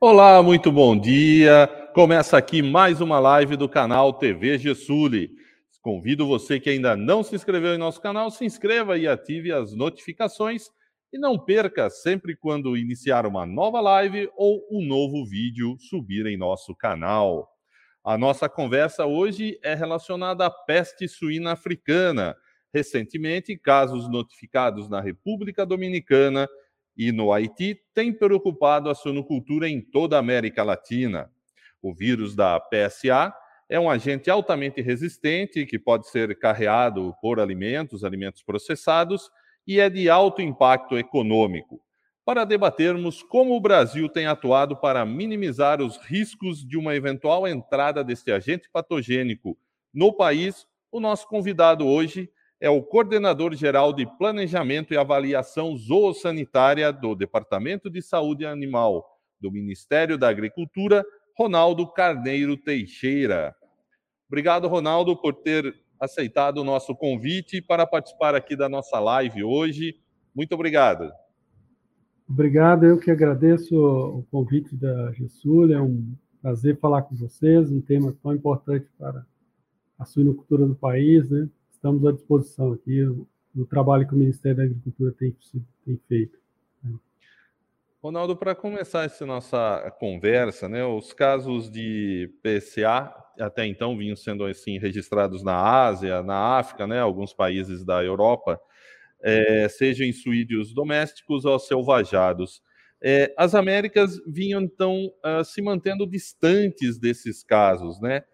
Olá, muito bom dia. Começa aqui mais uma live do canal TV Gessuli. Convido você que ainda não se inscreveu em nosso canal, se inscreva e ative as notificações e não perca sempre quando iniciar uma nova live ou um novo vídeo subir em nosso canal. A nossa conversa hoje é relacionada à peste suína africana. Recentemente, casos notificados na República Dominicana e no Haiti tem preocupado a suinocultura em toda a América Latina. O vírus da PSA é um agente altamente resistente que pode ser carreado por alimentos, alimentos processados e é de alto impacto econômico. Para debatermos como o Brasil tem atuado para minimizar os riscos de uma eventual entrada deste agente patogênico no país, o nosso convidado hoje é o coordenador geral de Planejamento e Avaliação Zoossanitária do Departamento de Saúde Animal do Ministério da Agricultura, Ronaldo Carneiro Teixeira. Obrigado, Ronaldo, por ter aceitado o nosso convite para participar aqui da nossa live hoje. Muito obrigado. Obrigado, eu que agradeço o convite da Gessul, é um prazer falar com vocês, um tema tão importante para a suinocultura do país, né? Estamos à disposição aqui no trabalho que o Ministério da Agricultura tem, tem feito. Né? Ronaldo, para começar essa nossa conversa, né, os casos de PSA até então vinham sendo assim registrados na Ásia, na África, né, alguns países da Europa, é, sejam em suídeos domésticos ou selvajados. É, as Américas vinham então uh, se mantendo distantes desses casos, né?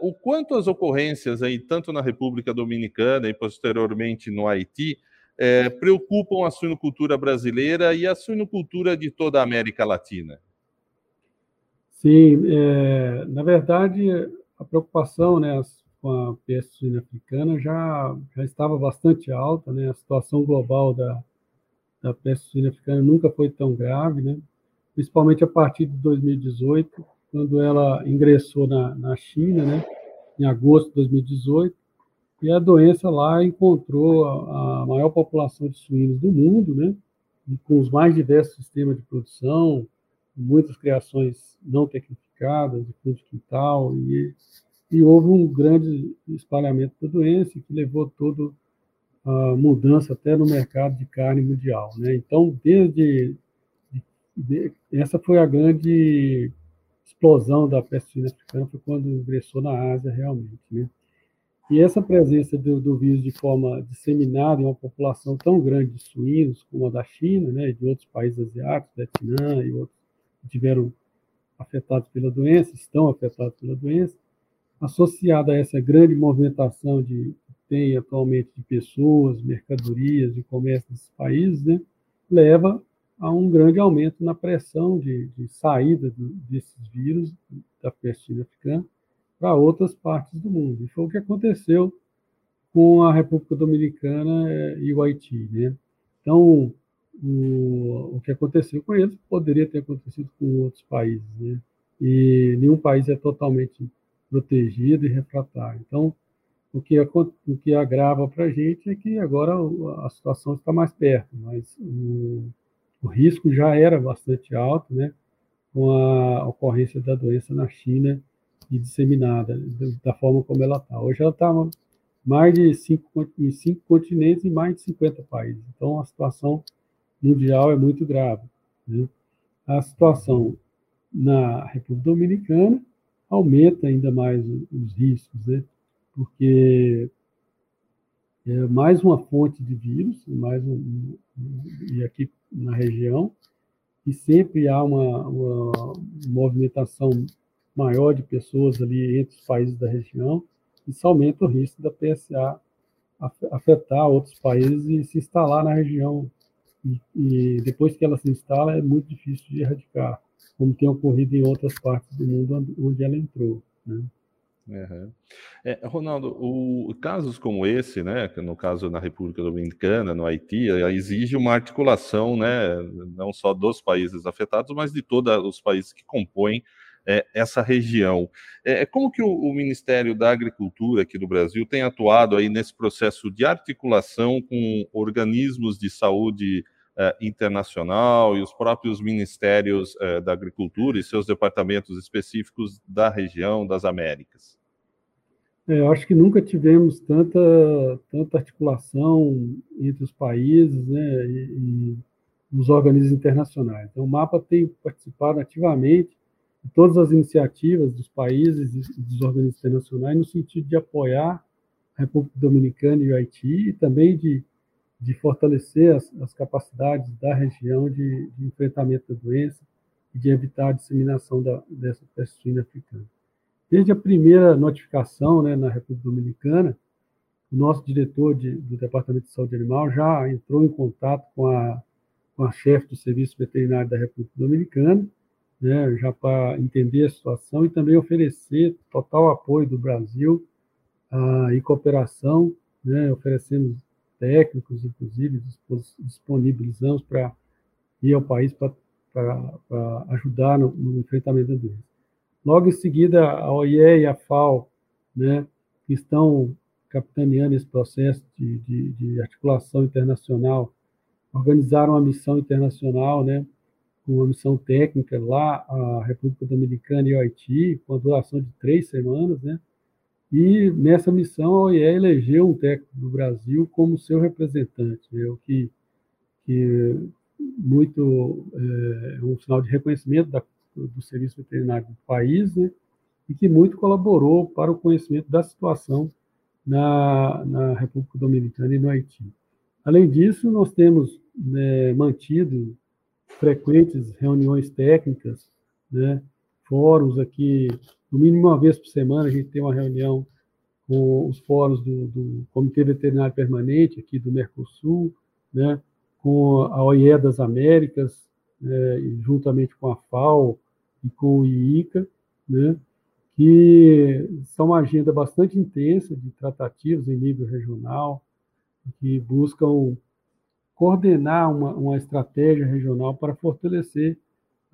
O quanto as ocorrências aí, tanto na República Dominicana e posteriormente no Haiti, é, preocupam a suinocultura brasileira e a suinocultura de toda a América Latina? Sim, é, na verdade, a preocupação né, com a peste suína africana já, já estava bastante alta, né? A situação global da, da peste suína africana nunca foi tão grave, né? Principalmente a partir de 2018, quando ela ingressou na, na China, né, em agosto de 2018, e a doença lá encontrou a, a maior população de suínos do mundo, né, com os mais diversos sistemas de produção, muitas criações não tecnificadas, de fundo de quintal, e, e houve um grande espalhamento da doença que levou todo a mudança até no mercado de carne mundial. Né? Então, desde de, essa foi a grande explosão da peste suína africana foi quando ingressou na Ásia realmente, né? E essa presença do, do, vírus de forma disseminada em uma população tão grande de suínos como a da China, né, e de outros países asiáticos, Vietnã e outros que tiveram afetados pela doença, estão afetados pela doença, associada a essa grande movimentação de que tem atualmente de pessoas, mercadorias, de comércio nesses países, né, leva a um grande aumento na pressão de, de saída do, desses vírus da peste africana para outras partes do mundo. E foi o que aconteceu com a República Dominicana eh, e o Haiti. Né? Então, o, o que aconteceu com eles poderia ter acontecido com outros países. Né? E nenhum país é totalmente protegido e refratário. Então, o que, o que agrava para a gente é que agora a situação está mais perto, mas o, o risco já era bastante alto, né, com a ocorrência da doença na China e disseminada da forma como ela está. Hoje ela está mais de cinco, em cinco continentes e mais de 50 países. Então a situação mundial é muito grave. Né? A situação na República Dominicana aumenta ainda mais os riscos, né? porque é mais uma fonte de vírus, mais um, e aqui na região, e sempre há uma, uma movimentação maior de pessoas ali entre os países da região, isso aumenta o risco da PSA afetar outros países e se instalar na região. E, e, depois que ela se instala, é muito difícil de erradicar, como tem ocorrido em outras partes do mundo onde ela entrou. Né? Uhum. É, Ronaldo, o, casos como esse, né, no caso na República Dominicana, no Haiti, eh, exige uma articulação, né, não só dos países afetados, mas de todos os países que compõem é, essa região. É, como que o, o, Ministério da Agricultura aqui do Brasil tem atuado aí nesse processo de articulação com organismos de saúde internacional e os próprios ministérios da agricultura e seus departamentos específicos da região das Américas? É, eu acho que nunca tivemos tanta, tanta articulação entre os países né, e, e os organismos internacionais. Então, o MAPA tem participado ativamente de todas as iniciativas dos países e dos organismos internacionais no sentido de apoiar a República Dominicana e o Haiti e também de, de fortalecer as, as capacidades da região de, de, enfrentamento da doença e de evitar a disseminação da, dessa peste suína africana. Desde a primeira notificação né, na República Dominicana, o nosso diretor de, do Departamento de Saúde Animal já entrou em contato com a, com a chefe do Serviço Veterinário da República Dominicana, né, já para entender a situação e também oferecer total apoio do Brasil uh, e cooperação, né, oferecemos técnicos, inclusive, disponibilizamos para ir ao país para ajudar no, no enfrentamento da doença. Logo em seguida, a OIE e a FAO, né, que estão capitaneando esse processo de, de, de, articulação internacional, organizaram uma missão internacional, né, uma missão técnica lá, a República Dominicana e o Haiti, com a duração de três semanas, né, e nessa missão a OIE elegeu um técnico do Brasil como seu representante, né, o que, que muito é, um sinal de reconhecimento da do Serviço Veterinário do país, né, e que muito colaborou para o conhecimento da situação na, na República Dominicana e no Haiti. Além disso, nós temos né, mantido frequentes reuniões técnicas, né, fóruns aqui, no mínimo uma vez por semana, a gente tem uma reunião com os fóruns do, do Comitê Veterinário Permanente aqui do Mercosul, né, com a OIE das Américas, né, juntamente com a FAO, e com o IICA, né, que são uma agenda bastante intensa de tratativas em nível regional, que buscam coordenar uma, uma estratégia regional para fortalecer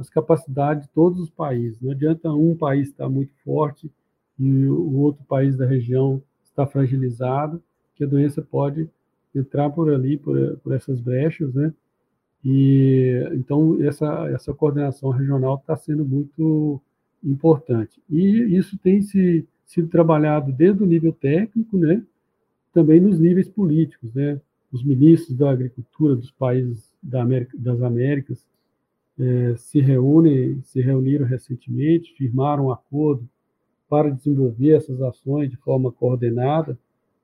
as capacidades de todos os países. Não adianta um país estar muito forte e o outro país da região estar fragilizado, que a doença pode entrar por ali, por, por essas brechas, né? E então essa essa coordenação regional está sendo muito importante. E isso tem se, sido trabalhado desde o nível técnico, né? Também nos níveis políticos, né? Os ministros da agricultura dos países da América, das Américas é, se reúnem, se reuniram recentemente, firmaram um acordo para desenvolver essas ações de forma coordenada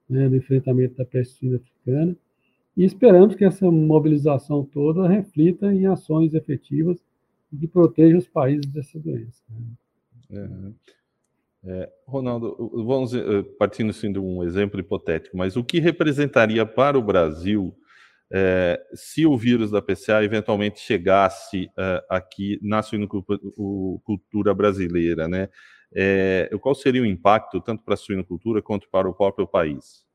né, no enfrentamento da peste africana e esperamos que essa mobilização toda reflita em ações efetivas que protejam os países dessa doença. É, é, Ronaldo, vamos eh, partindo assim, de um exemplo hipotético, mas o que representaria para o Brasil é, se o vírus da PCA eventualmente chegasse é, aqui na suinocultura brasileira, né? É, qual seria o impacto tanto para a suinocultura quanto para o próprio país?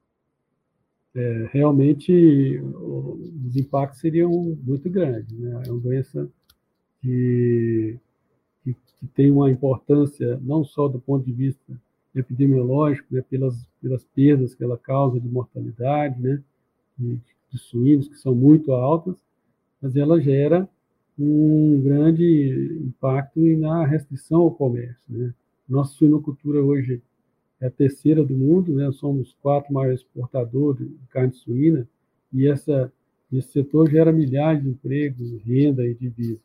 é, realmente os impactos seriam muito grandes. Né? É uma doença que, que, que, tem uma importância não só do ponto de vista epidemiológico, né, pelas, pelas perdas que ela causa de mortalidade, né, de suínos que são muito altas, mas ela gera um grande impacto na restrição ao comércio. Né? Nossa suinocultura hoje é a terceira do mundo, né? somos quatro maiores exportadores de carne suína, e essa, esse setor gera milhares de empregos, renda e divisas.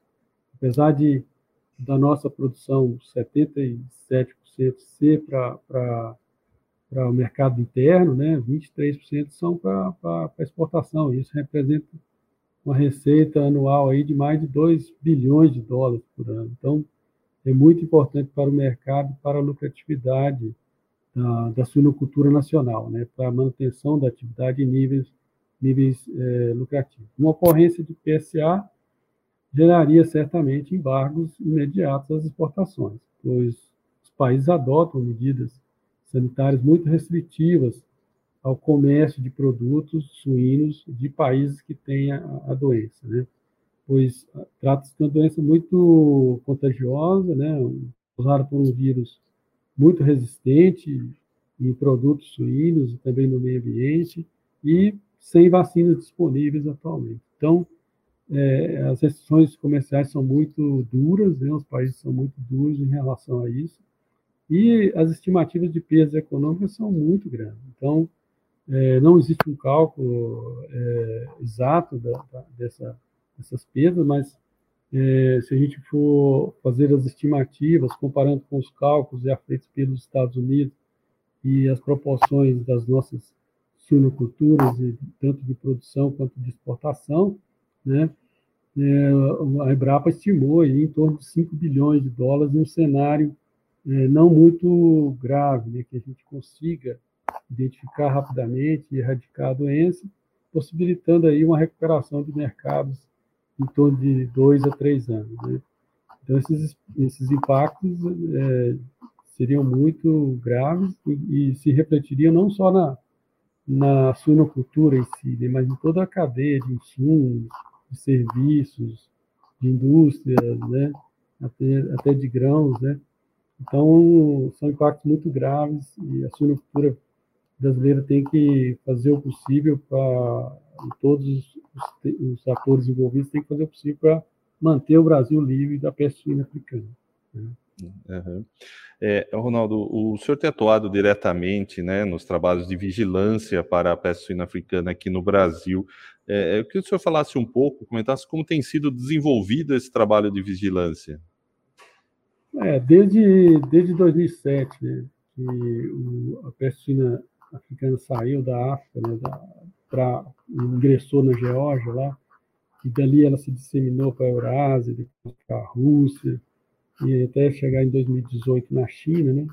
Apesar de da nossa produção 77% ser para o mercado interno, né? 23% são para exportação. Isso representa uma receita anual aí de mais de 2 bilhões de dólares por ano. Então, é muito importante para o mercado, para a lucratividade da, da suinocultura nacional, né, para a manutenção da atividade em níveis, níveis é, lucrativos. Uma ocorrência de PSA geraria certamente embargos imediatos às exportações, pois os países adotam medidas sanitárias muito restritivas ao comércio de produtos suínos de países que têm a, a doença, né? Pois ah, trata-se de uma doença muito contagiosa, né? Causada por um vírus muito resistente em produtos suínos e também no meio ambiente, e sem vacinas disponíveis atualmente. Então, é, as restrições comerciais são muito duras, né? os países são muito duros em relação a isso, e as estimativas de perdas econômicas são muito grandes. Então, é, não existe um cálculo é, exato da, da, dessa, dessas perdas, mas é, se a gente for fazer as estimativas, comparando com os cálculos já feitos pelos Estados Unidos e as proporções das nossas suinoculturas, tanto de produção quanto de exportação, né, é, a Embrapa estimou em torno de 5 bilhões de dólares em um cenário é, não muito grave, né, que a gente consiga identificar rapidamente e erradicar a doença, possibilitando aí uma recuperação de mercados em torno de dois a três anos. Né? Então, esses, esses impactos é, seriam muito graves e, e, se refletiriam não só na, na suinocultura em si, né, mas em toda a cadeia de insumos, de serviços, de indústrias, né, até, até de grãos. Né? Então, são impactos muito graves e a suinocultura brasileira tem que fazer o possível para todos os, os, atores envolvidos têm que fazer o possível para manter o Brasil livre da peste suína africana. Né? Uhum. É, Ronaldo, o senhor tem atuado diretamente né, nos trabalhos de vigilância para a peste suína africana aqui no Brasil. É, eu queria que o senhor falasse um pouco, comentasse como tem sido desenvolvido esse trabalho de vigilância. É, desde, desde 2007, né, que o, a suína africana saiu da África, né, da, pra, ingressou na Geórgia lá, e dali ela se disseminou para a Eurásia, depois para a Rússia, e até chegar em 2018 na China, né?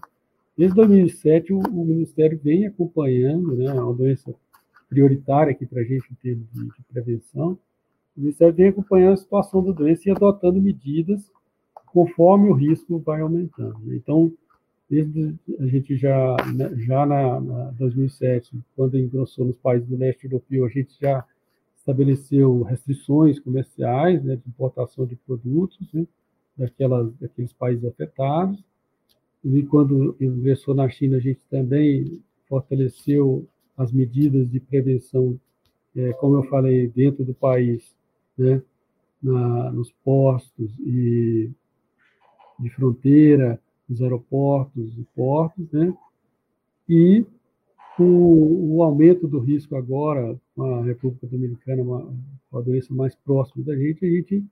Desde 2007 o, o Ministério vem acompanhando, né, uma doença prioritária aqui para a gente em termos de, de, prevenção, o Ministério vem acompanhando a situação da doença e adotando medidas conforme o risco vai aumentando. Né? Então, desde a gente já, né, já na, na 2007, quando engrossou nos países do leste europeu, a gente já estabeleceu restrições comerciais né, de importação de produtos né, daquelas, daqueles países afetados. E quando ingressou na China, a gente também fortaleceu as medidas de prevenção, é, como eu falei, dentro do país, né, na, nos postos e de fronteira, nos aeroportos e portos, né? E o, o, aumento do risco agora, com a República Dominicana, uma, uma doença mais próxima da gente, a gente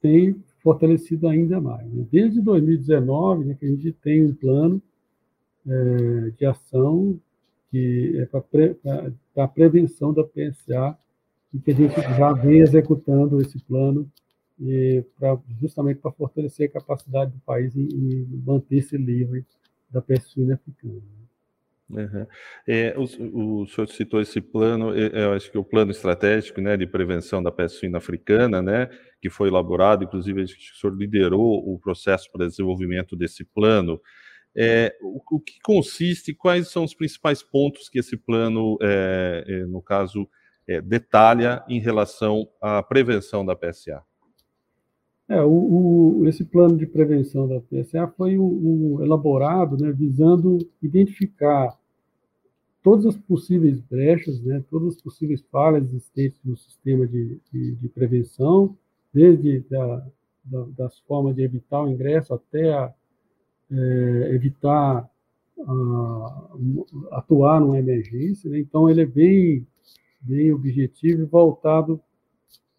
tem fortalecido ainda mais. Né? Desde 2019, né, que a gente tem um plano é, de ação que é para pre, prevenção da PSA, e que a gente já vem executando esse plano e pra, justamente para fortalecer a capacidade do país em, manter-se livre da peste suína africana. Uhum. É, o, o senhor citou esse plano, é, eu acho que o plano estratégico né, de prevenção da peste suína africana, né, que foi elaborado, inclusive o senhor liderou o processo para desenvolvimento desse plano. É, o, o, que consiste, quais são os principais pontos que esse plano, é, é no caso, é, detalha em relação à prevenção da PSA? É, o, o, esse plano de prevenção da PSA foi elaborado né, visando identificar todas as possíveis brechas, né, todas as possíveis falhas existentes no sistema de, de, de prevenção, desde da, da, das formas de evitar o ingresso até a, é, evitar a, atuar numa emergência. Né? Então, ele é bem, bem objetivo e voltado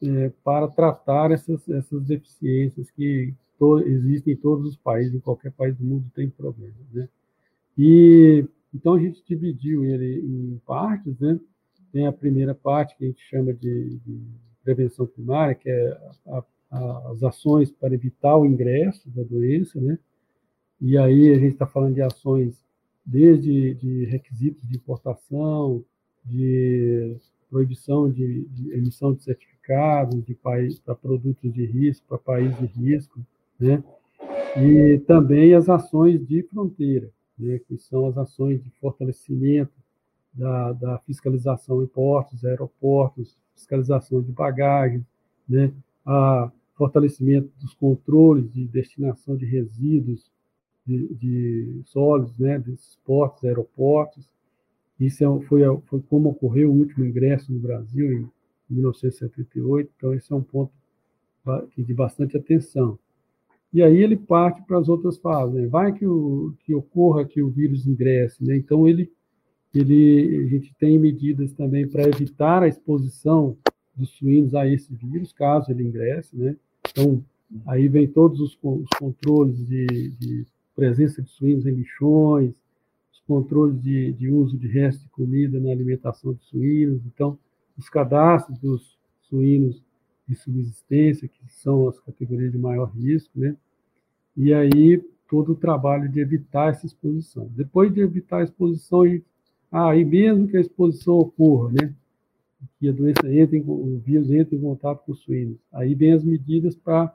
é, para tratar essas, essas deficiências que to, existem em todos os países, em qualquer país do mundo tem problemas. Né? E então a gente dividiu ele em partes, né? Tem a primeira parte que a gente chama de, de prevenção primária, que é a, a, as ações para evitar o ingresso da doença, né? E aí a gente está falando de ações desde de requisitos de importação, de proibição de, de emissão de certificados de país para produtos de risco, para países de risco, né? E também as ações de fronteira, né? Que são as ações de fortalecimento da, da fiscalização em portos, aeroportos, fiscalização de bagagens, né? A fortalecimento dos controles de destinação de resíduos de, de sólidos, né? Desses portos, aeroportos, isso é, foi, foi como ocorreu o último ingresso no Brasil, em 1978, então esse é um ponto de bastante atenção. E aí ele parte para as outras fases. Né? Vai que, o, que ocorra que o vírus ingresse, né? então ele, ele, a gente tem medidas também para evitar a exposição dos suínos a esse vírus, caso ele ingresse. Né? Então, aí vem todos os, os controles de, de, presença de suínos em lixões, os controles de, de uso de restos de comida na alimentação de suínos, então, os cadastros dos suínos de subsistência, que são as categorias de maior risco, né? E aí todo o trabalho de evitar essa exposição. Depois de evitar a exposição, e, ah, mesmo que a exposição ocorra, né? Que a doença entre, o vírus entre em contato com os suínos. Aí vem as medidas para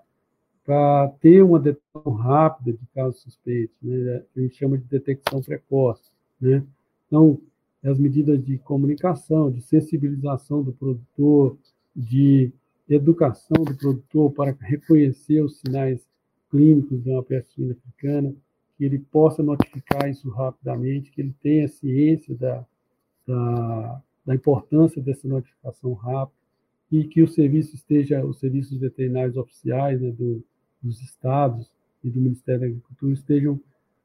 para ter uma detecção rápida de casos suspeitos, né? a gente chama de detecção precoce. Né? Então, as medidas de comunicação, de sensibilização do produtor, de educação do produtor para reconhecer os sinais clínicos de uma peste suína africana, que ele possa notificar isso rapidamente, que ele tenha ciência da, da, da importância dessa notificação rápida e que o serviço esteja, os serviços veterinários oficiais né, do, dos estados e do Ministério da Agricultura estejam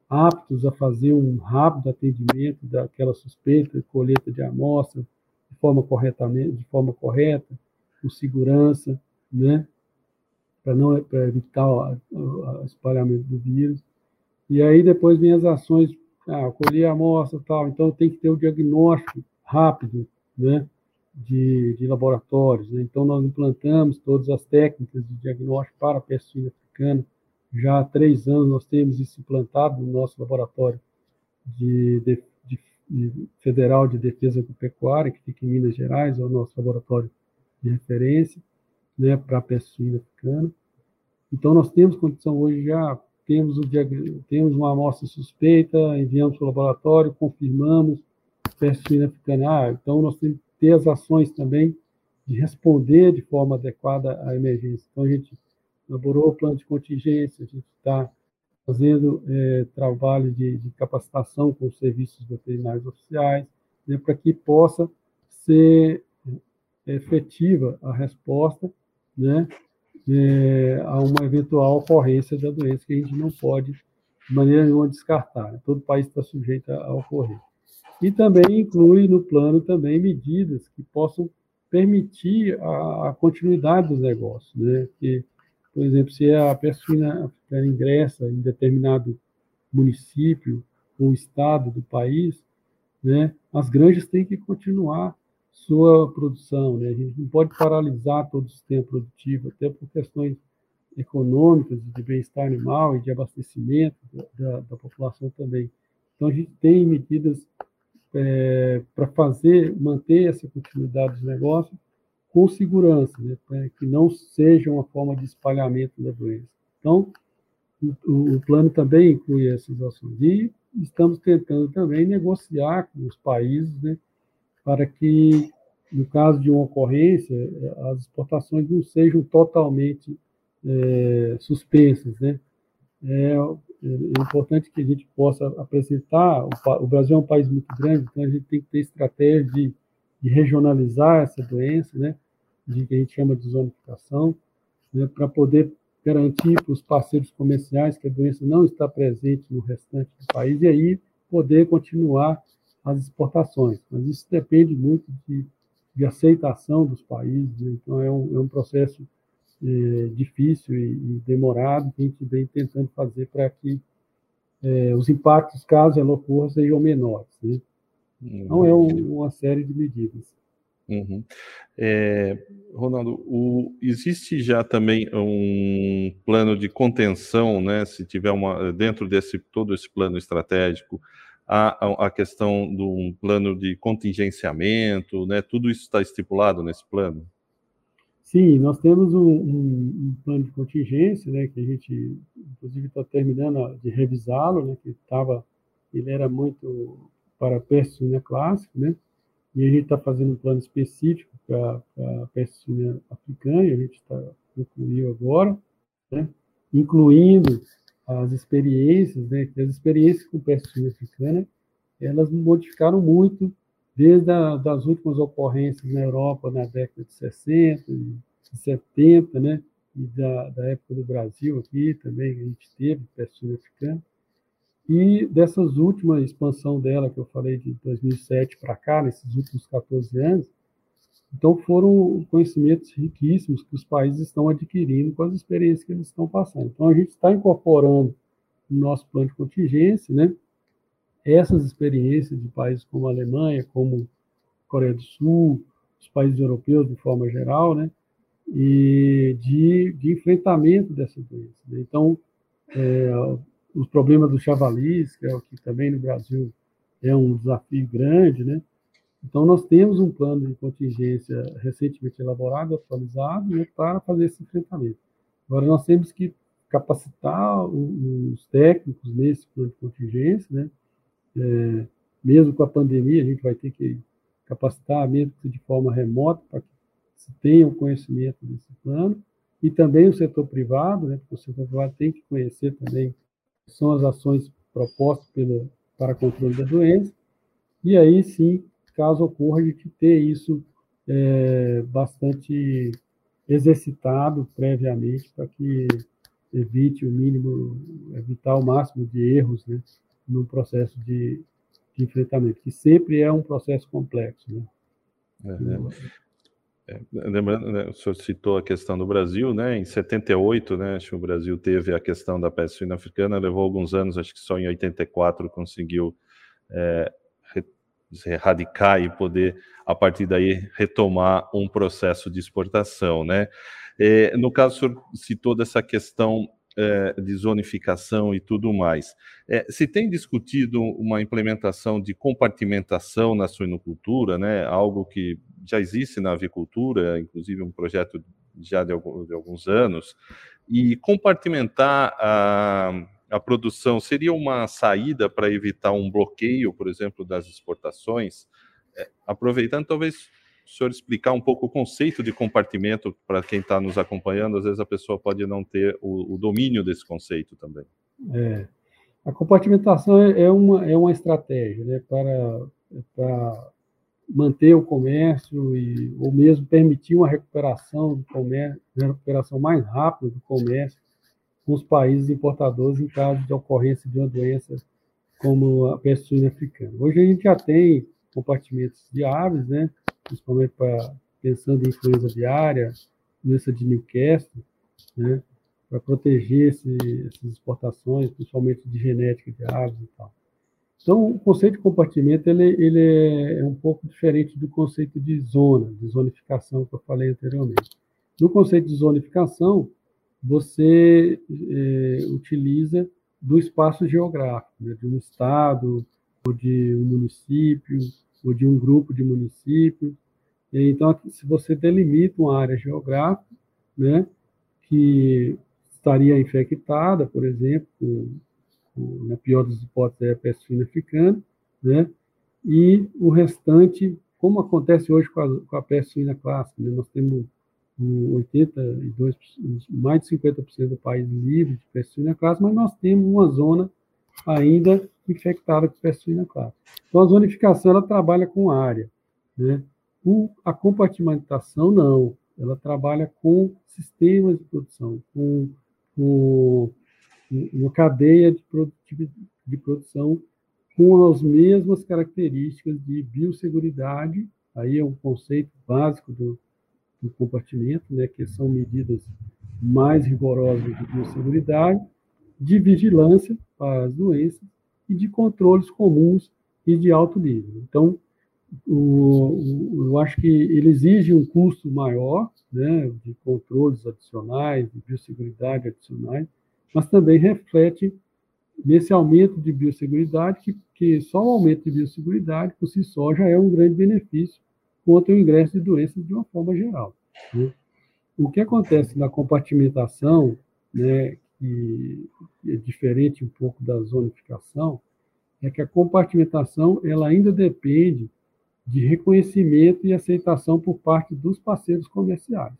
aptos a fazer um rápido atendimento daquela suspeita, colheita de amostra de forma corretamente, de forma correta, com segurança, né? Para não para evitar o, espalhamento do vírus. E aí depois vem as ações, ah, colher a amostra, tal. Então tem que ter o diagnóstico rápido, né? De, de laboratórios. Né? Então nós implantamos todas as técnicas de diagnóstico para a peste africana. Já há três anos nós temos isso implantado no nosso laboratório de, de, de Federal de Defesa Agropecuária, que fica em Minas Gerais, é o nosso laboratório de referência né, para a peste suína africana. Então, nós temos condição hoje já, temos, temos uma amostra suspeita, enviamos para o laboratório, confirmamos peste suína africana. Ah, então, nós temos que ter as ações também de responder de forma adequada à emergência. Então, a gente elaborou o plano de contingência, a gente está fazendo é, trabalho de, de, capacitação com os serviços veterinários oficiais, né, para que possa ser efetiva a resposta né, é, a uma eventual ocorrência da doença que a gente não pode, de maneira nenhuma, descartar. Todo país está sujeito a, ocorrer. E também inclui no plano também medidas que possam permitir a, a continuidade dos negócios, né? Que, por exemplo, se a pessoa ingressa em determinado município ou estado do país, né, as granjas têm que continuar sua produção. Né? A gente não pode paralisar todo o sistema produtivo, até por questões econômicas, de bem-estar animal e de abastecimento da, da, população também. Então, a gente tem medidas é, para fazer, manter essa continuidade dos negócios com segurança, né? para que não seja uma forma de espalhamento da doença. Então, o, o plano também inclui essas ações. E estamos tentando também negociar com os países, né, para que, no caso de uma ocorrência, as exportações não sejam totalmente é, suspensas. Né? É, é, importante que a gente possa apresentar. O, o, Brasil é um país muito grande, então a gente tem que ter estratégia de, de regionalizar essa doença, né? Que a gente chama de zonificação, né? para poder garantir para os parceiros comerciais que a doença não está presente no restante do país e aí poder continuar as exportações. Mas isso depende muito de, de aceitação dos países, né? então é um, é um processo é, difícil e, e, demorado que a gente vem tentando fazer para que é, os impactos, caso ela ocorra, sejam menores. Né? Então é um, uma série de medidas. Uhum. É, Ronaldo, o, existe já também um plano de contenção, né? Se tiver uma dentro desse todo esse plano estratégico, a, a questão de um plano de contingenciamento, né? Tudo isso está estipulado nesse plano? Sim, nós temos um, um, um plano de contingência, né? Que a gente, inclusive, está terminando de revisá-lo, né? Que estava, ele era muito para peste suína clássica, né? E a gente está fazendo um plano específico para a peste africana, e a gente está concluindo agora, né? Incluindo as experiências, né, as experiências com peste africana, elas modificaram muito desde a, das últimas ocorrências na Europa na década de 60 e 70, né? E da, da época do Brasil aqui também, a gente teve peste africana. E dessas últimas expansão dela, que eu falei de 2007 para cá, nesses últimos 14 anos, então foram conhecimentos riquíssimos que os países estão adquirindo com as experiências que eles estão passando. Então a gente está incorporando no nosso plano de contingência, né, essas experiências de países como a Alemanha, como a Coreia do Sul, os países europeus de forma geral, né, e de, de enfrentamento dessa doença. Né? Então, é, os problemas do chavalis, que é o que também no Brasil é um desafio grande, né? Então, nós temos um plano de contingência recentemente elaborado, atualizado, né, para fazer esse enfrentamento. Agora, nós temos que capacitar os técnicos nesse plano de contingência, né? É, mesmo com a pandemia, a gente vai ter que capacitar, mesmo que de forma remota, para que se tenha o conhecimento desse plano, e também o setor privado, né? porque o setor privado tem que conhecer também são as ações propostas pelo, para controle da doença, e aí sim, caso ocorra, a gente ter isso é, bastante exercitado previamente para que evite o mínimo, evitar o máximo de erros né, no processo de, de enfrentamento, que sempre é um processo complexo. Né? Uhum. É, lembrando, né, o senhor citou a questão do Brasil, né? Em 78, né? Acho que o Brasil teve a questão da peste suína africana, levou alguns anos, acho que só em 84 conseguiu é, erradicar e poder, a partir daí, retomar um processo de exportação, né? É, no caso, o senhor citou dessa questão é, de zonificação e tudo mais. É, se tem discutido uma implementação de compartimentação na suinocultura, né, algo que já existe na avicultura, inclusive um projeto já de, alguns, de alguns anos, e compartimentar a, a produção seria uma saída para evitar um bloqueio, por exemplo, das exportações? É, aproveitando, talvez o senhor explicar um pouco o conceito de compartimento para quem está nos acompanhando, às vezes a pessoa pode não ter o, o domínio desse conceito também. É, a compartimentação é, é uma, é uma estratégia né, para, para manter o comércio e, ou mesmo permitir uma recuperação do comércio, uma recuperação mais rápida do comércio com os países importadores em caso de ocorrência de uma doença como a peste africana. Hoje a gente já tem compartimentos de aves, né, principalmente pensando em influenza aviária, doença de Newcastle, né, para proteger esse, essas exportações, principalmente de genética de aves e tal. Então, o conceito de compartimento ele, ele é um pouco diferente do conceito de zona, de zonificação que eu falei anteriormente. No conceito de zonificação, você é, utiliza do espaço geográfico, né, de um estado, ou de um município, ou de um grupo de municípios. Então, se você delimita uma área geográfica, né, que estaria infectada, por exemplo, na pior das hipóteses, é a peste suína africana, né? E o restante, como acontece hoje com a, com a peste suína clássica, né? nós temos 82, mais de 50% do país livre de peste suína clássica, mas nós temos uma zona ainda infectada com peste suína clássica. Então, a zonificação, ela trabalha com área, né? O, a compartimentação, não. Ela trabalha com sistemas de produção, com, com uma cadeia de, de produção com as mesmas características de biosseguridade, aí é um conceito básico do, do compartimento, né, que são medidas mais rigorosas de biosseguridade, de vigilância as doenças e de controles comuns e de alto nível. Então, o, o, eu acho que ele exige um custo maior, né, de controles adicionais, de biosseguridade adicionais, mas também reflete nesse aumento de biosseguridade, que, que só o aumento de biosseguridade, por si só, já é um grande benefício contra o ingresso de doenças de uma forma geral. Né? O que acontece na compartimentação, né, que é diferente um pouco da zonificação, é que a compartimentação ela ainda depende de reconhecimento e aceitação por parte dos parceiros comerciais.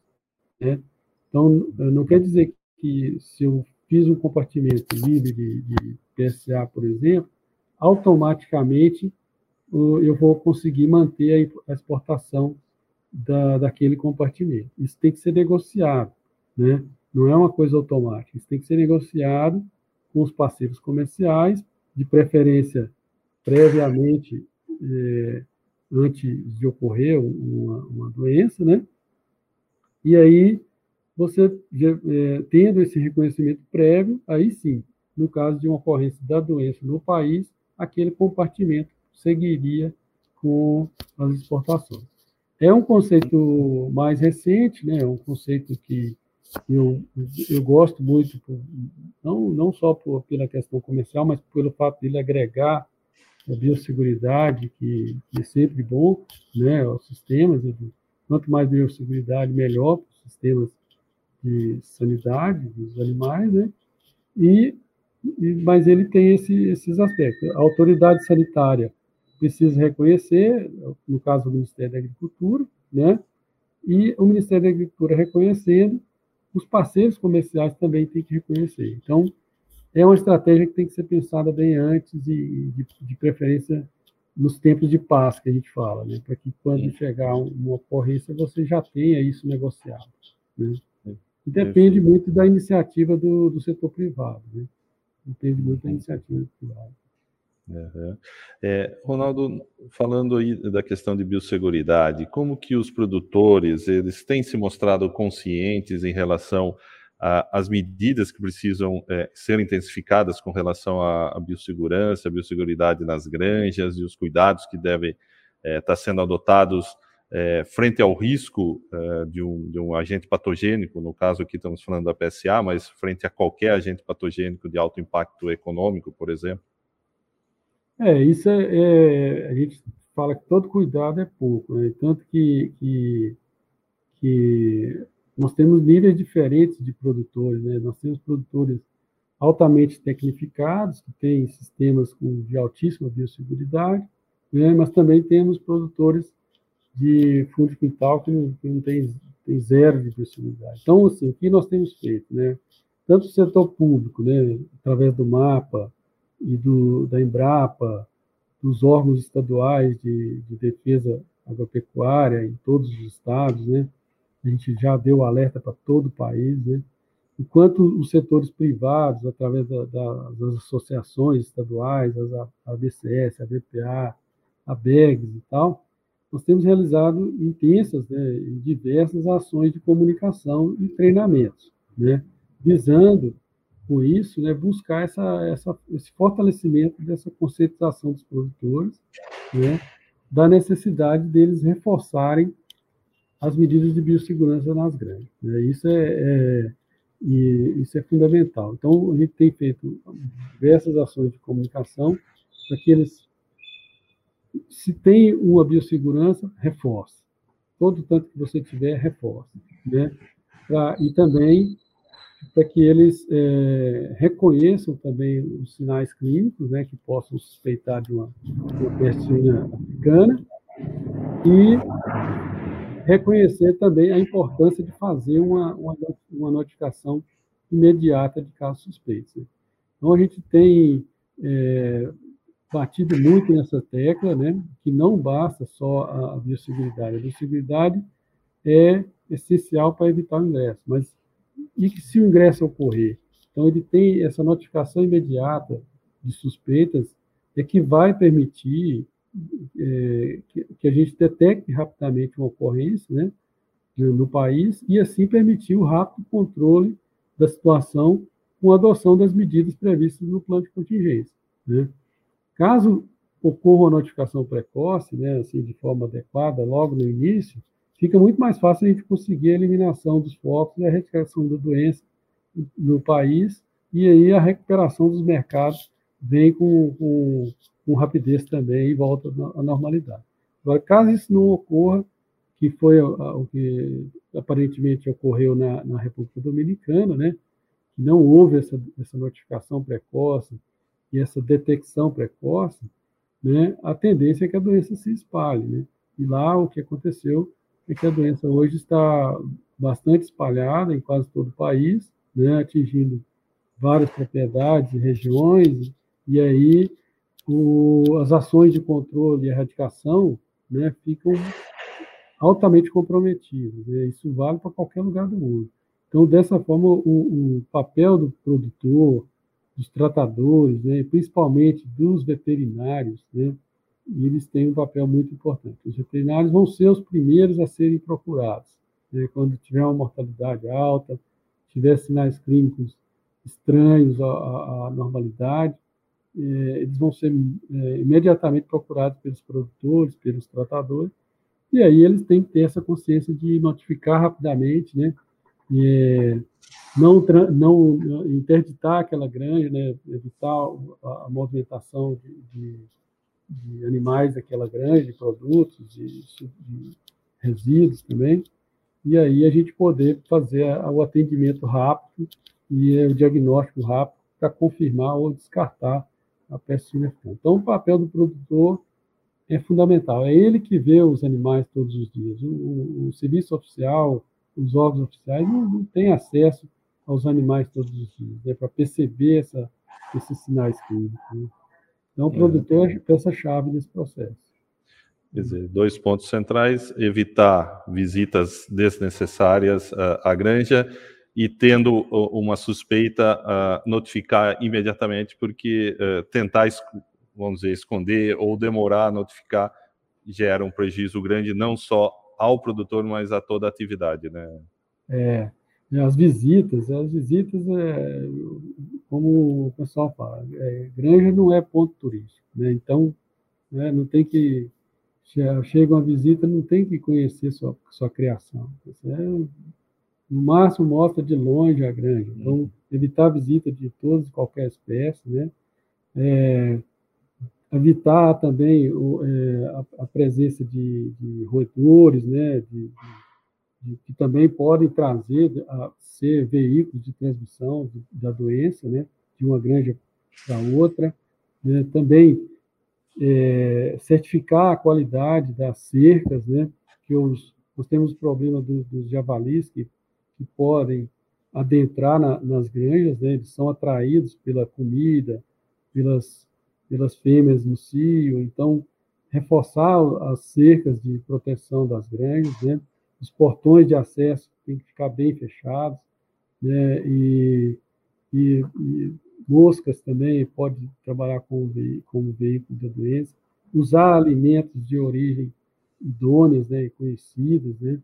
Né? Então, não quer dizer que se eu fiz um compartimento livre de, de PSA, por exemplo, automaticamente eu vou conseguir manter a exportação da, daquele compartimento. Isso tem que ser negociado, né? Não é uma coisa automática. Isso tem que ser negociado com os parceiros comerciais, de preferência previamente, é, antes de ocorrer uma, uma, doença, né? E aí, você, é, tendo esse reconhecimento prévio, aí sim, no caso de uma ocorrência da doença no país, aquele compartimento seguiria com as exportações. É um conceito mais recente, né? É um conceito que eu, eu gosto muito, não, não só por, pela questão comercial, mas pelo fato de ele agregar a biosseguridade, que, que é sempre bom, né, aos sistemas. Quanto mais biosseguridade, melhor para os sistemas de sanidade dos animais, né? E, e mas ele tem esse, esses aspectos. A autoridade sanitária precisa reconhecer, no caso do Ministério da Agricultura, né? E o Ministério da Agricultura reconhecendo, os parceiros comerciais também têm que reconhecer. Então, é uma estratégia que tem que ser pensada bem antes e, de, de preferência, nos tempos de paz que a gente fala, né? para que quando Sim. chegar uma ocorrência você já tenha isso negociado. Né? Depende muito da iniciativa do, do setor privado. Né? Depende muito da iniciativa privada. É, Ronaldo, falando aí da questão de biosseguridade, como que os produtores eles têm se mostrado conscientes em relação às medidas que precisam é, ser intensificadas com relação à, à biossegurança, à biosseguridade nas granjas e os cuidados que devem é, estar sendo adotados é, frente ao risco é, de um, de, um, agente patogênico, no caso aqui estamos falando da PSA, mas frente a qualquer agente patogênico de alto impacto econômico, por exemplo? É, isso é, é, a gente fala que todo cuidado é pouco, né? tanto que, que, que nós temos níveis diferentes de produtores, né? Nós temos produtores altamente tecnificados, que têm sistemas com, de altíssima biosseguridade, né? mas também temos produtores de fundo de quintal que não, que não tem, tem zero de biosseguridade. Então, assim, o que nós temos feito, né? Tanto o setor público, né, através do mapa, e do, da Embrapa, dos órgãos estaduais de, de defesa agropecuária em todos os estados, né? A gente já deu alerta para todo o país, né? Enquanto os setores privados, através da, da, das associações estaduais, as ABCS, a BPA, a BEGS e tal, nós temos realizado intensas né, e diversas ações de comunicação e treinamentos, né, visando com isso, né, buscar essa, essa, esse fortalecimento dessa conscientização dos produtores, né, da necessidade deles reforçarem as medidas de biossegurança nas granjas. Né? Isso, é, é, isso é fundamental. Então, a gente tem feito diversas ações de comunicação para que eles, se tem uma biossegurança, reforce. Todo tanto que você tiver, reforce. Né? Pra, e também para que eles é, reconheçam também os sinais clínicos, né, que possam suspeitar de uma, uma africana, e reconhecer também a importância de fazer uma, uma, uma notificação imediata de casos suspeitos. Né? Então, a gente tem é, batido muito nessa tecla, né, que não basta só a biosseguridade. A biosseguridade é essencial para evitar o ingresso, mas e que se o ingresso ocorrer, então ele tem essa notificação imediata de suspeitas, é que vai permitir é, que, que, a gente detecte rapidamente uma ocorrência né, no país e assim permitir o rápido controle da situação com a adoção das medidas previstas no plano de contingência. Né. Caso ocorra uma notificação precoce, né, assim, de forma adequada, logo no início, fica muito mais fácil a gente conseguir a eliminação dos focos e a erradicação da doença no país, e aí a recuperação dos mercados vem com, com, com rapidez também e volta à normalidade. Agora, caso isso não ocorra, que foi o que aparentemente ocorreu na, na República Dominicana, né, que não houve essa, essa notificação precoce e essa detecção precoce, né, a tendência é que a doença se espalhe. Né? E lá o que aconteceu é que a doença hoje está bastante espalhada em quase todo o país, né, atingindo várias propriedades e regiões, e aí o, as ações de controle e erradicação né, ficam altamente comprometidas. Né? Isso vale para qualquer lugar do mundo. Então, dessa forma, o, o papel do produtor, dos tratadores, né, principalmente dos veterinários, né, eles têm um papel muito importante. Os veterinários vão ser os primeiros a serem procurados. Né, quando tiver uma mortalidade alta, tiver sinais clínicos estranhos à, à normalidade, é, eles vão ser é, imediatamente procurados pelos produtores, pelos tratadores, e aí eles têm que ter essa consciência de notificar rapidamente, né? E, não, não interditar aquela granja, né? evitar a, movimentação de, de, de, animais daquela granja, de produtos, de, de resíduos também, e aí a gente poder fazer o atendimento rápido e o diagnóstico rápido para confirmar ou descartar a peste africana. Então, o papel do produtor é fundamental. É ele que vê os animais todos os dias. O, o, o serviço oficial, os órgãos oficiais não, não têm acesso aos animais todos os dias, né, para perceber essa, esses sinais clínicos. Né? Então, o produtor é peça-chave nesse processo. Quer dizer, dois pontos centrais: evitar visitas desnecessárias à granja e, tendo uma suspeita, notificar imediatamente, porque eh, tentar, vamos dizer, esconder ou demorar a notificar gera um prejuízo grande, não só ao produtor, mas a toda a atividade, né? É, as visitas, as visitas, é, como o pessoal fala, é, granja não é ponto turístico, né? Então, né, não tem que chega uma visita, não tem que conhecer sua, sua criação. Você, é, no máximo, mostra de longe a granja. Então, uhum. evitar a visita de todas e qualquer espécie, né? É, evitar também o, é, a, a, presença de, de roedores, né? De, de, que também podem trazer, a, ser veículos de transmissão da doença, né? De uma granja para outra. Né? Também é, certificar a qualidade das cercas, né? Que os, nós temos o problema do, dos javalis que, que podem adentrar na, nas granjas, né? Eles são atraídos pela comida, pelas, pelas fêmeas no cio, então reforçar as cercas de proteção das granjas, né? Os portões de acesso têm que ficar bem fechados, né? E, e, e moscas também pode trabalhar como, como veículo da doença, usar alimentos de origem idôneas né, e conhecidas, né,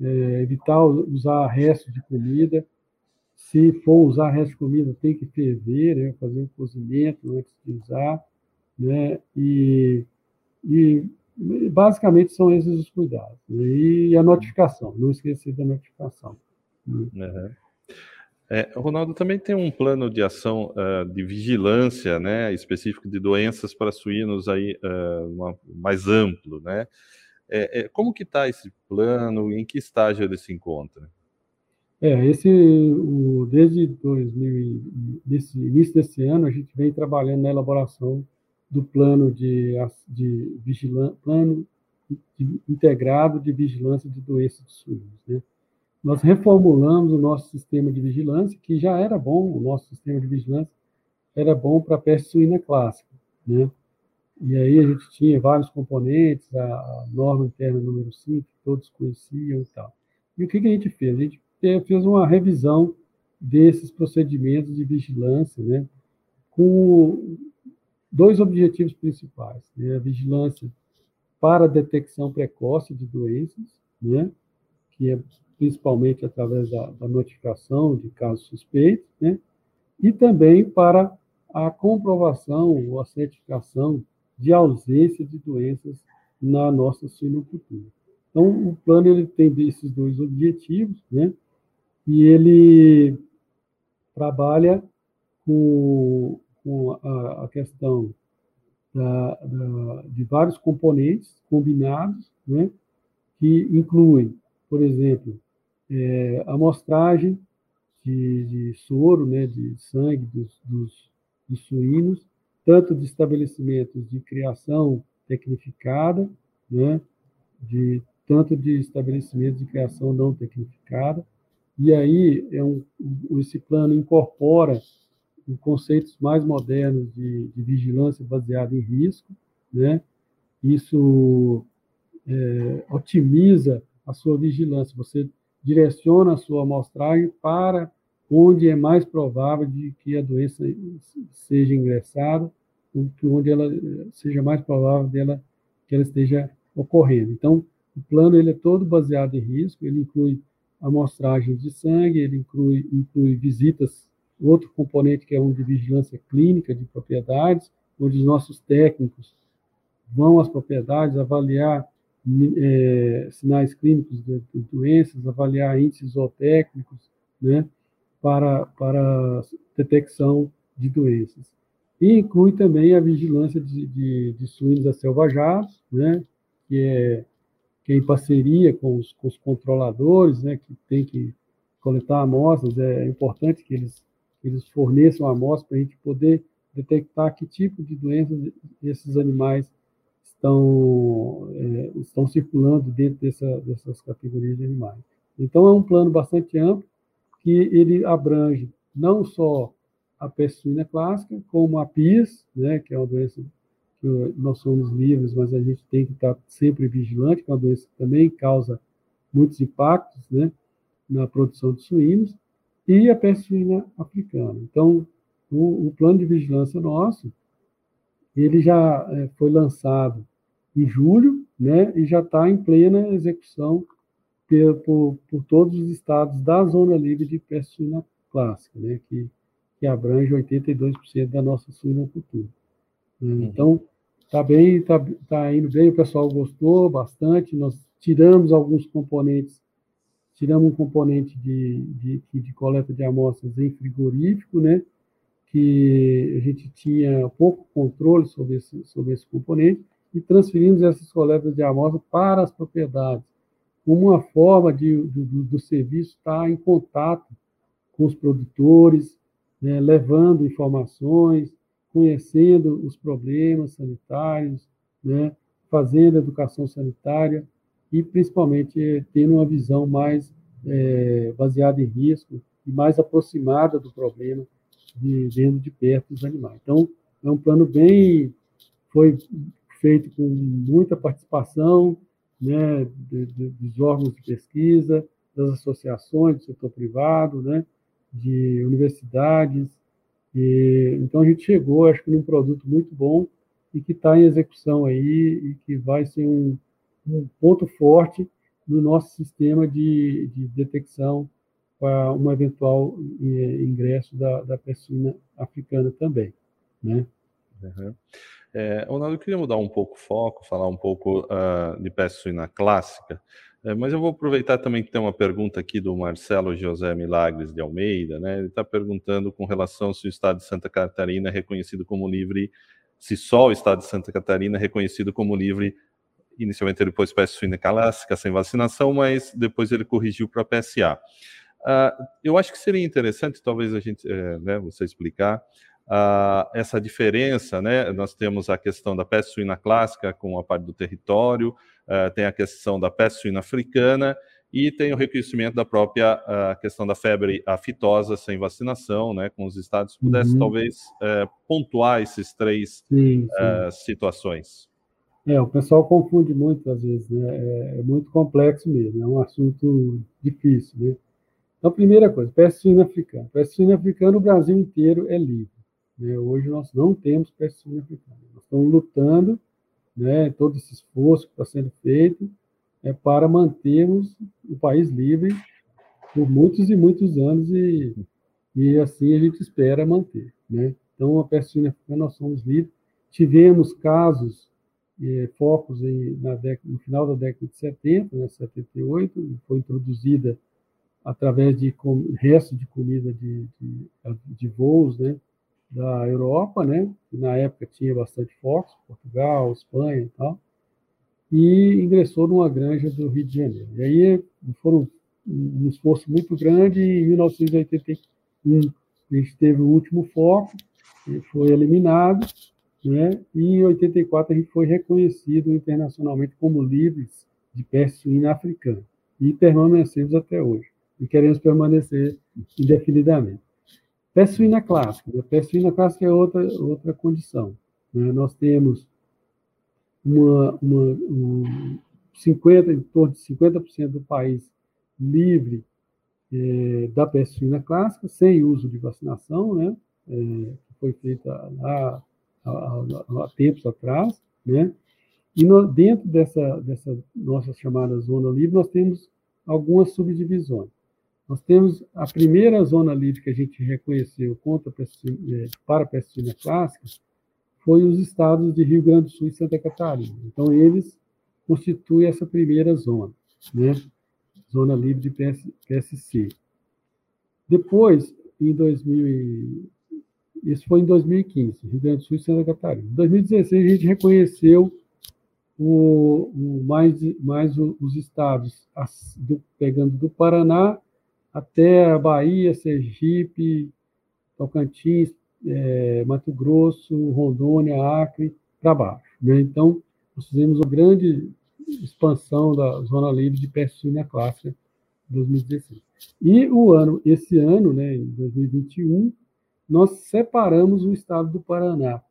é, evitar usar restos de comida, se for usar restos de comida, tem que ferver, né, fazer um cozimento antes de usar, né, e, e basicamente são esses os cuidados. Né, e a notificação, não esquecer da notificação. Uhum. É, Ronaldo também tem um plano de ação uh, de vigilância, né, específico de doenças para suínos aí uh, uma, mais amplo, né? É, é, como que está esse plano? Em que estágio ele se encontra? É, esse, o, desde 2000, desse, início desse ano, a gente vem trabalhando na elaboração do plano de, de vigilância, plano integrado de vigilância de doenças de suínos, né? nós reformulamos o nosso sistema de vigilância, que já era bom, o nosso sistema de vigilância era bom para a peste suína clássica, né? E aí a gente tinha vários componentes, a norma interna número 5, que todos conheciam e tal. E o que, que a gente fez? A gente fez uma revisão desses procedimentos de vigilância, né? Com dois objetivos principais, né? A vigilância para detecção precoce de doenças, né? Que é principalmente através da, da notificação de casos suspeitos, né? e também para a comprovação ou a certificação de ausência de doenças na nossa suinocultura. Então, o plano ele tem esses dois objetivos, né? E ele trabalha com, com a, a questão da, da, de vários componentes combinados, né? Que incluem, por exemplo, é, amostragem de, de, soro, né, de sangue dos, dos, dos suínos, tanto de estabelecimentos de criação tecnificada, né, de, tanto de estabelecimentos de criação não tecnificada, e aí é um, esse plano incorpora conceitos mais modernos de, de vigilância baseada em risco, né? Isso é, otimiza a sua vigilância. Você direciona a sua amostragem para onde é mais provável de que a doença seja ingressada, onde ela seja mais provável dela que ela esteja ocorrendo. Então, o plano ele é todo baseado em risco, ele inclui amostragens de sangue, ele inclui, inclui visitas, outro componente que é um de vigilância clínica de propriedades, onde os nossos técnicos vão às propriedades avaliar é, sinais clínicos de, doenças, avaliar índices zootécnicos, né, para, para detecção de doenças. E inclui também a vigilância de, de, de suínos acelvajados, né, que é, que é em parceria com os, com os controladores, né, que tem que coletar amostras, é importante que eles, eles forneçam amostras para a gente poder detectar que tipo de doenças esses animais estão, é, estão circulando dentro dessa, dessas categorias de animais. Então, é um plano bastante amplo, que ele abrange não só a peste suína clássica, como a PIS, né, que é uma doença que nós somos livres, mas a gente tem que estar sempre vigilante, que é uma doença que também causa muitos impactos né, na produção de suínos, e a peste africana. Então, o, o plano de vigilância nosso, ele já é, foi lançado em julho, né, e já está em plena execução por, por, por, todos os estados da zona livre de peste suína clássica, né, que, que abrange 82% da nossa suinocultura. Uhum. Então, está bem, está tá indo bem, o pessoal gostou bastante, nós tiramos alguns componentes, tiramos um componente de, de, de coleta de amostras em frigorífico, né, que a gente tinha pouco controle sobre esse, sobre esse componente, e transferimos essas coletas de amostra para as propriedades, como uma forma de, do, do serviço estar em contato com os produtores, né, levando informações, conhecendo os problemas sanitários, né, fazendo educação sanitária e, principalmente, tendo uma visão mais é, baseada em risco e mais aproximada do problema, de, vendo de perto os animais. Então, é um plano bem. Foi feito com muita participação né, de, de, dos órgãos de pesquisa, das associações do setor privado, né, de universidades. E, então, a gente chegou, acho que, num produto muito bom e que está em execução aí e que vai ser um, um ponto forte no nosso sistema de, de detecção para um eventual eh, ingresso da, da persina africana também, né? Uhum. É, Ronaldo, eu queria mudar um pouco o foco, falar um pouco uh, de peste suína clássica, é, mas eu vou aproveitar também que tem uma pergunta aqui do Marcelo José Milagres de Almeida, né? Ele está perguntando com relação se o estado de Santa Catarina é reconhecido como livre, se só o estado de Santa Catarina é reconhecido como livre, inicialmente depois peste suína clássica, sem vacinação, mas depois ele corrigiu para a PSA. Uh, eu acho que seria interessante, talvez a gente, é, né, você explicar uh, essa diferença, né? Nós temos a questão da peste suína clássica com a parte do território, uh, tem a questão da peste suína africana e tem o reconhecimento da própria questão da febre aftosa sem vacinação, né? Com os estados, pudesse uhum. talvez uh, pontuar esses três sim, sim. Uh, situações. É, o pessoal confunde muito às vezes, né? É, é, muito complexo mesmo, é um assunto difícil, né? Então, primeira coisa, peste suína africana. Peste suína africana, o Brasil inteiro é livre. Né? Hoje nós não temos peste suína africana. Nós estamos lutando, né, todo esse esforço que está sendo feito, é para mantermos o país livre por muitos e muitos anos e, e assim a gente espera manter. Né? Então, a peste suína africana nós somos livres. Tivemos casos, eh, focos em, na década, no final da década de 70, né, 78, foi introduzida através de com, resto de comida de, de, de voos, né, da Europa, né? Que na época tinha bastante focos, Portugal, Espanha e tal, e ingressou numa granja do Rio de Janeiro. E aí foram um esforço muito grande e em 1981 a gente teve o último foco, foi eliminado, né? E em 84 a gente foi reconhecido internacionalmente como livres de peste suína africana e permanecemos até hoje e queremos permanecer indefinidamente. Peste suína clássica. A peste suína clássica é outra, outra condição. Né? Nós temos uma, uma, um 50, em torno de 50% do país livre é, da peste suína clássica, sem uso de vacinação, né? É, foi feita há, há, tempos atrás, né? E no, dentro dessa, dessa nossa chamada zona livre, nós temos algumas subdivisões. Nós temos a primeira zona livre que a gente reconheceu contra é, para a peste suína clássica, foi os estados de Rio Grande do Sul e Santa Catarina. Então, eles constituem essa primeira zona, né? Zona livre de PS, PSC. Depois, em 2000, isso foi em 2015, Rio Grande do Sul e Santa Catarina. Em 2016, a gente reconheceu o, o mais, mais os estados, as, do, pegando do Paraná até a Bahia, Sergipe, Tocantins, é, Mato Grosso, Rondônia, Acre, para baixo. Né? Então, nós fizemos uma grande expansão da zona livre de peste suína clássica em 2016. E o ano, esse ano, né, em 2021, nós separamos o estado do Paraná,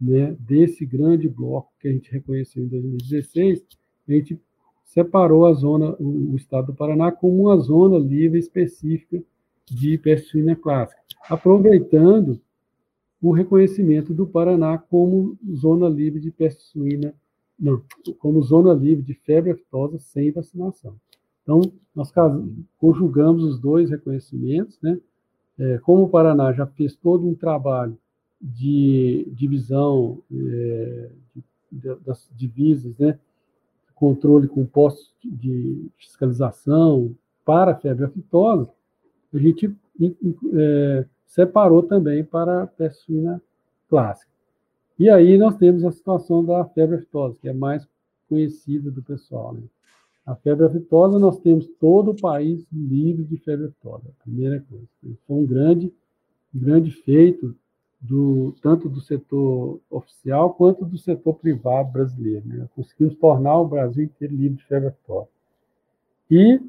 né, desse grande bloco que a gente reconheceu em 2016, a gente separou a zona, o, estado do Paraná como uma zona livre específica de suína clássica, aproveitando o reconhecimento do Paraná como zona livre de suína, não, como zona livre de febre aftosa sem vacinação. Então, nós conjugamos os dois reconhecimentos, né? É, como o Paraná já fez todo um trabalho de divisão é, de, das divisas, né? controle com postos de fiscalização para a febre aftosa, a gente é, separou também para a peste suína clássica. E aí nós temos a situação da febre aftosa, que é mais conhecida do pessoal. Né? A febre aftosa, nós temos todo o país livre de febre aftosa, primeira coisa. Foi um grande, grande feito do, tanto do setor oficial quanto do setor privado brasileiro. Né? Conseguimos tornar o Brasil inteiro livre de febre aftosa. E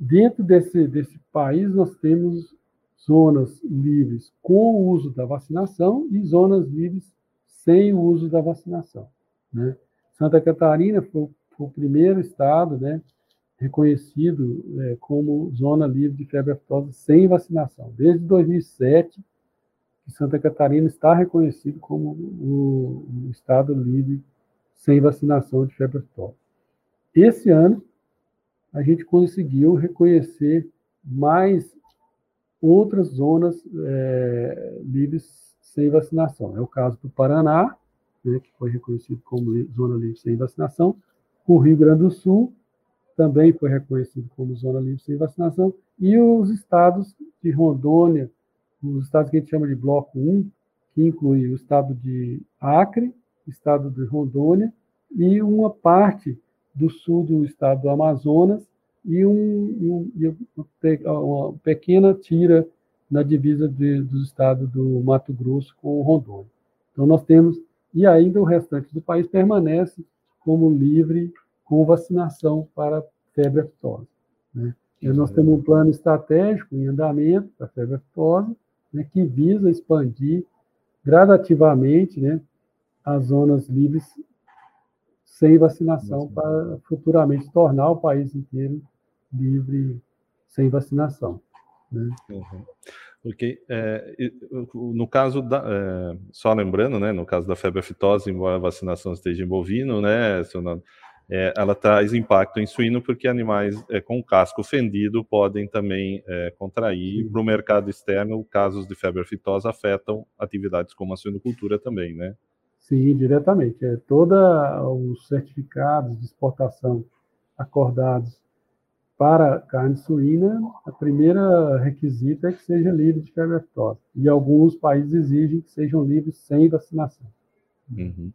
dentro desse, desse país nós temos zonas livres com o uso da vacinação e zonas livres sem o uso da vacinação. Né? Santa Catarina foi, foi, o primeiro estado né, reconhecido é, como zona livre de febre aftosa sem vacinação. Desde 2007, Santa Catarina está reconhecido como o, o estado livre sem vacinação de febre aftosa. Esse ano, a gente conseguiu reconhecer mais outras zonas é, livres sem vacinação. É o caso do Paraná, né, que foi reconhecido como zona livre sem vacinação. O Rio Grande do Sul também foi reconhecido como zona livre sem vacinação. E os estados de Rondônia, os estados que a gente chama de Bloco 1, que inclui o estado de Acre, estado de Rondônia e uma parte do sul do estado do Amazonas e, um, um, uma pequena tira na divisa de, do estado do Mato Grosso com Rondônia. Então, nós temos, e ainda o restante do país permanece como livre com vacinação para febre aftosa. Né? E nós temos um plano estratégico em andamento para febre aftosa, né, que visa expandir gradativamente né, as zonas livres sem vacinação para futuramente tornar o país inteiro livre sem vacinação. Né? Uhum. Ok. É, no caso da. É, só lembrando, né, no caso da febre aftosa, embora a vacinação esteja em bovino, né, é, ela traz impacto em suíno porque animais é, com casco fendido podem também é, contrair. Para o mercado externo, casos de febre aftosa afetam atividades como a suinocultura também, né? Sim, diretamente. É, Todos os certificados de exportação acordados para carne suína, a primeira requisito é que seja livre de febre aftosa. E alguns países exigem que sejam livres sem vacinação. Uhum.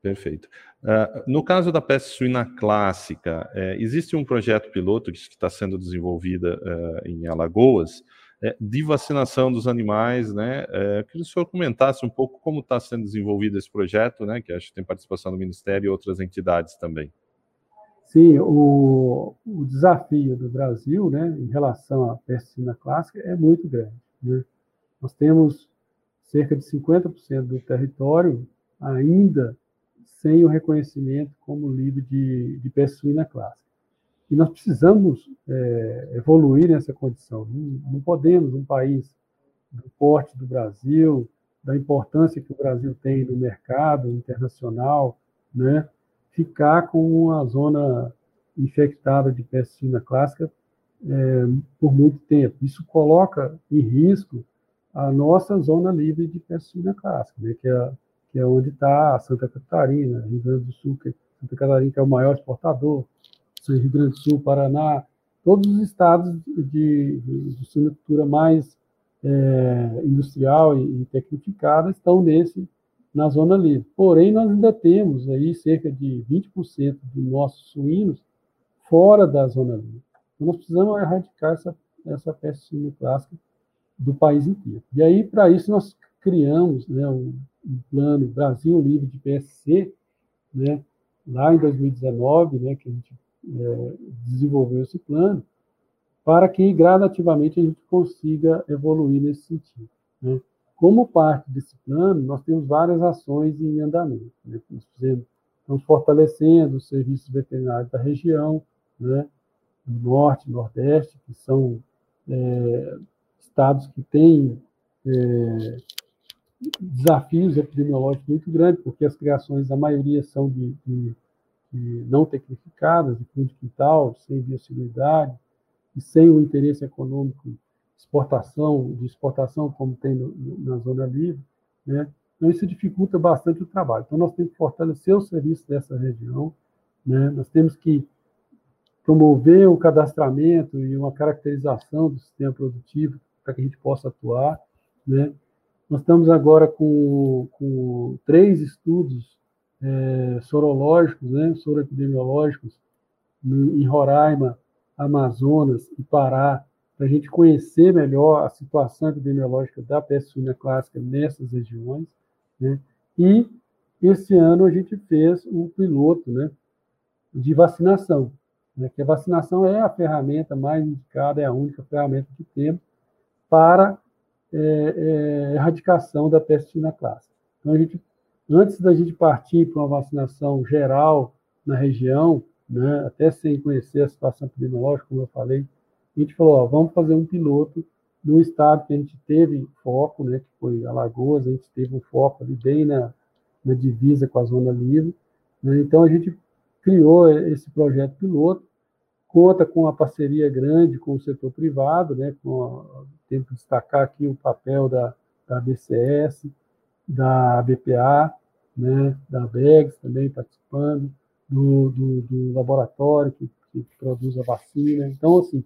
Perfeito. Uh, no caso da peste suína clássica, é, existe um projeto piloto que está sendo desenvolvido uh, em Alagoas é, de vacinação dos animais, né? É, queria que o senhor comentasse um pouco como está sendo desenvolvido esse projeto, né? Que acho que tem participação do Ministério e outras entidades também. Sim, o, o desafio do Brasil, né, em relação à peste suína clássica, é muito grande. Né? Nós temos cerca de 50% do território ainda sem o reconhecimento como livre de, de peste suína clássica. E nós precisamos é, evoluir nessa condição. Não, não podemos, um país do porte do Brasil, da importância que o Brasil tem no mercado internacional, né, ficar com uma zona infectada de peste suína clássica é, por muito tempo. Isso coloca em risco a nossa zona livre de peste suína clássica, né, que, é, que é onde está Santa Catarina, Rio Grande do Sul, que, Santa Catarina que é o maior exportador, Rio Grande do Sul, Paraná, todos os estados de, de, de mais é, industrial e, e tecnificada estão nesse na zona livre. Porém, nós ainda temos aí cerca de 20% dos nossos suínos fora da zona livre. Então, nós precisamos erradicar essa, essa peste suína clássica do país inteiro. E aí, para isso, nós criamos né, um, um, plano Brasil Livre de PSC, né, lá em 2019, né, que a gente é, desenvolveu esse plano, para que gradativamente a gente consiga evoluir nesse sentido. Né? Como parte desse plano, nós temos várias ações em andamento. Né? Nós estamos fortalecendo os serviços veterinários da região, né? do norte, nordeste, que são é, estados que têm é, desafios epidemiológicos muito grandes, porque as criações, a maioria são de, de, de não tecnificadas, de fundo quintal, sem biosseguridade, e sem o interesse econômico exportação, de exportação, como tem no, na zona livre, né? Então, isso dificulta bastante o trabalho. Então, nós temos que fortalecer o serviço dessa região, né? Nós temos que promover o cadastramento e uma caracterização do sistema produtivo para que a gente possa atuar, né? Nós estamos agora com, com três estudos é, sorológicos, né, soroepidemiológicos, em Roraima, Amazonas e Pará, para a gente conhecer melhor a situação epidemiológica da peste suína clássica nessas regiões. Né? E esse ano a gente fez um piloto né, de vacinação, né, que a vacinação é a ferramenta mais indicada, é a única ferramenta que temos para é, é, erradicação da peste suína clássica. Então, a gente, antes da gente partir para uma vacinação geral na região, né, até sem conhecer a situação epidemiológica, como eu falei, a gente falou, ó, vamos fazer um piloto no estado que a gente teve foco, né, que foi Alagoas, a gente teve um foco ali bem na, na divisa com a Zona Livre, né, então a gente criou esse projeto piloto, conta com uma parceria grande com o setor privado, né, com tenho que destacar aqui o papel da, da BCS, da BPA, né, da VEGS também participando, do, do, do laboratório que, que, produz a vacina. Então, assim,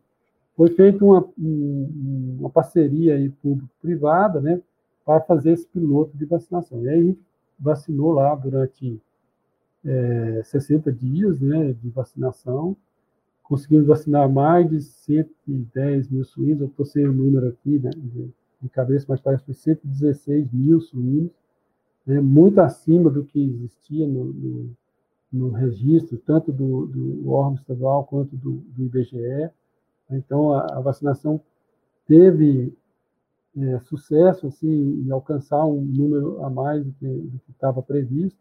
foi feita uma, uma parceria público-privada, né, para fazer esse piloto de vacinação. E aí vacinou lá durante é, 60 dias, né, de vacinação. Conseguimos vacinar mais de 110 mil suínos, eu estou sem o número aqui né, de, cabeça, mas parece que foi 116 mil suínos, né, muito acima do que existia no, no no registro, tanto do, do órgão estadual quanto do, do IBGE. Então, a, vacinação teve é, sucesso assim, em alcançar um número a mais do que, estava previsto.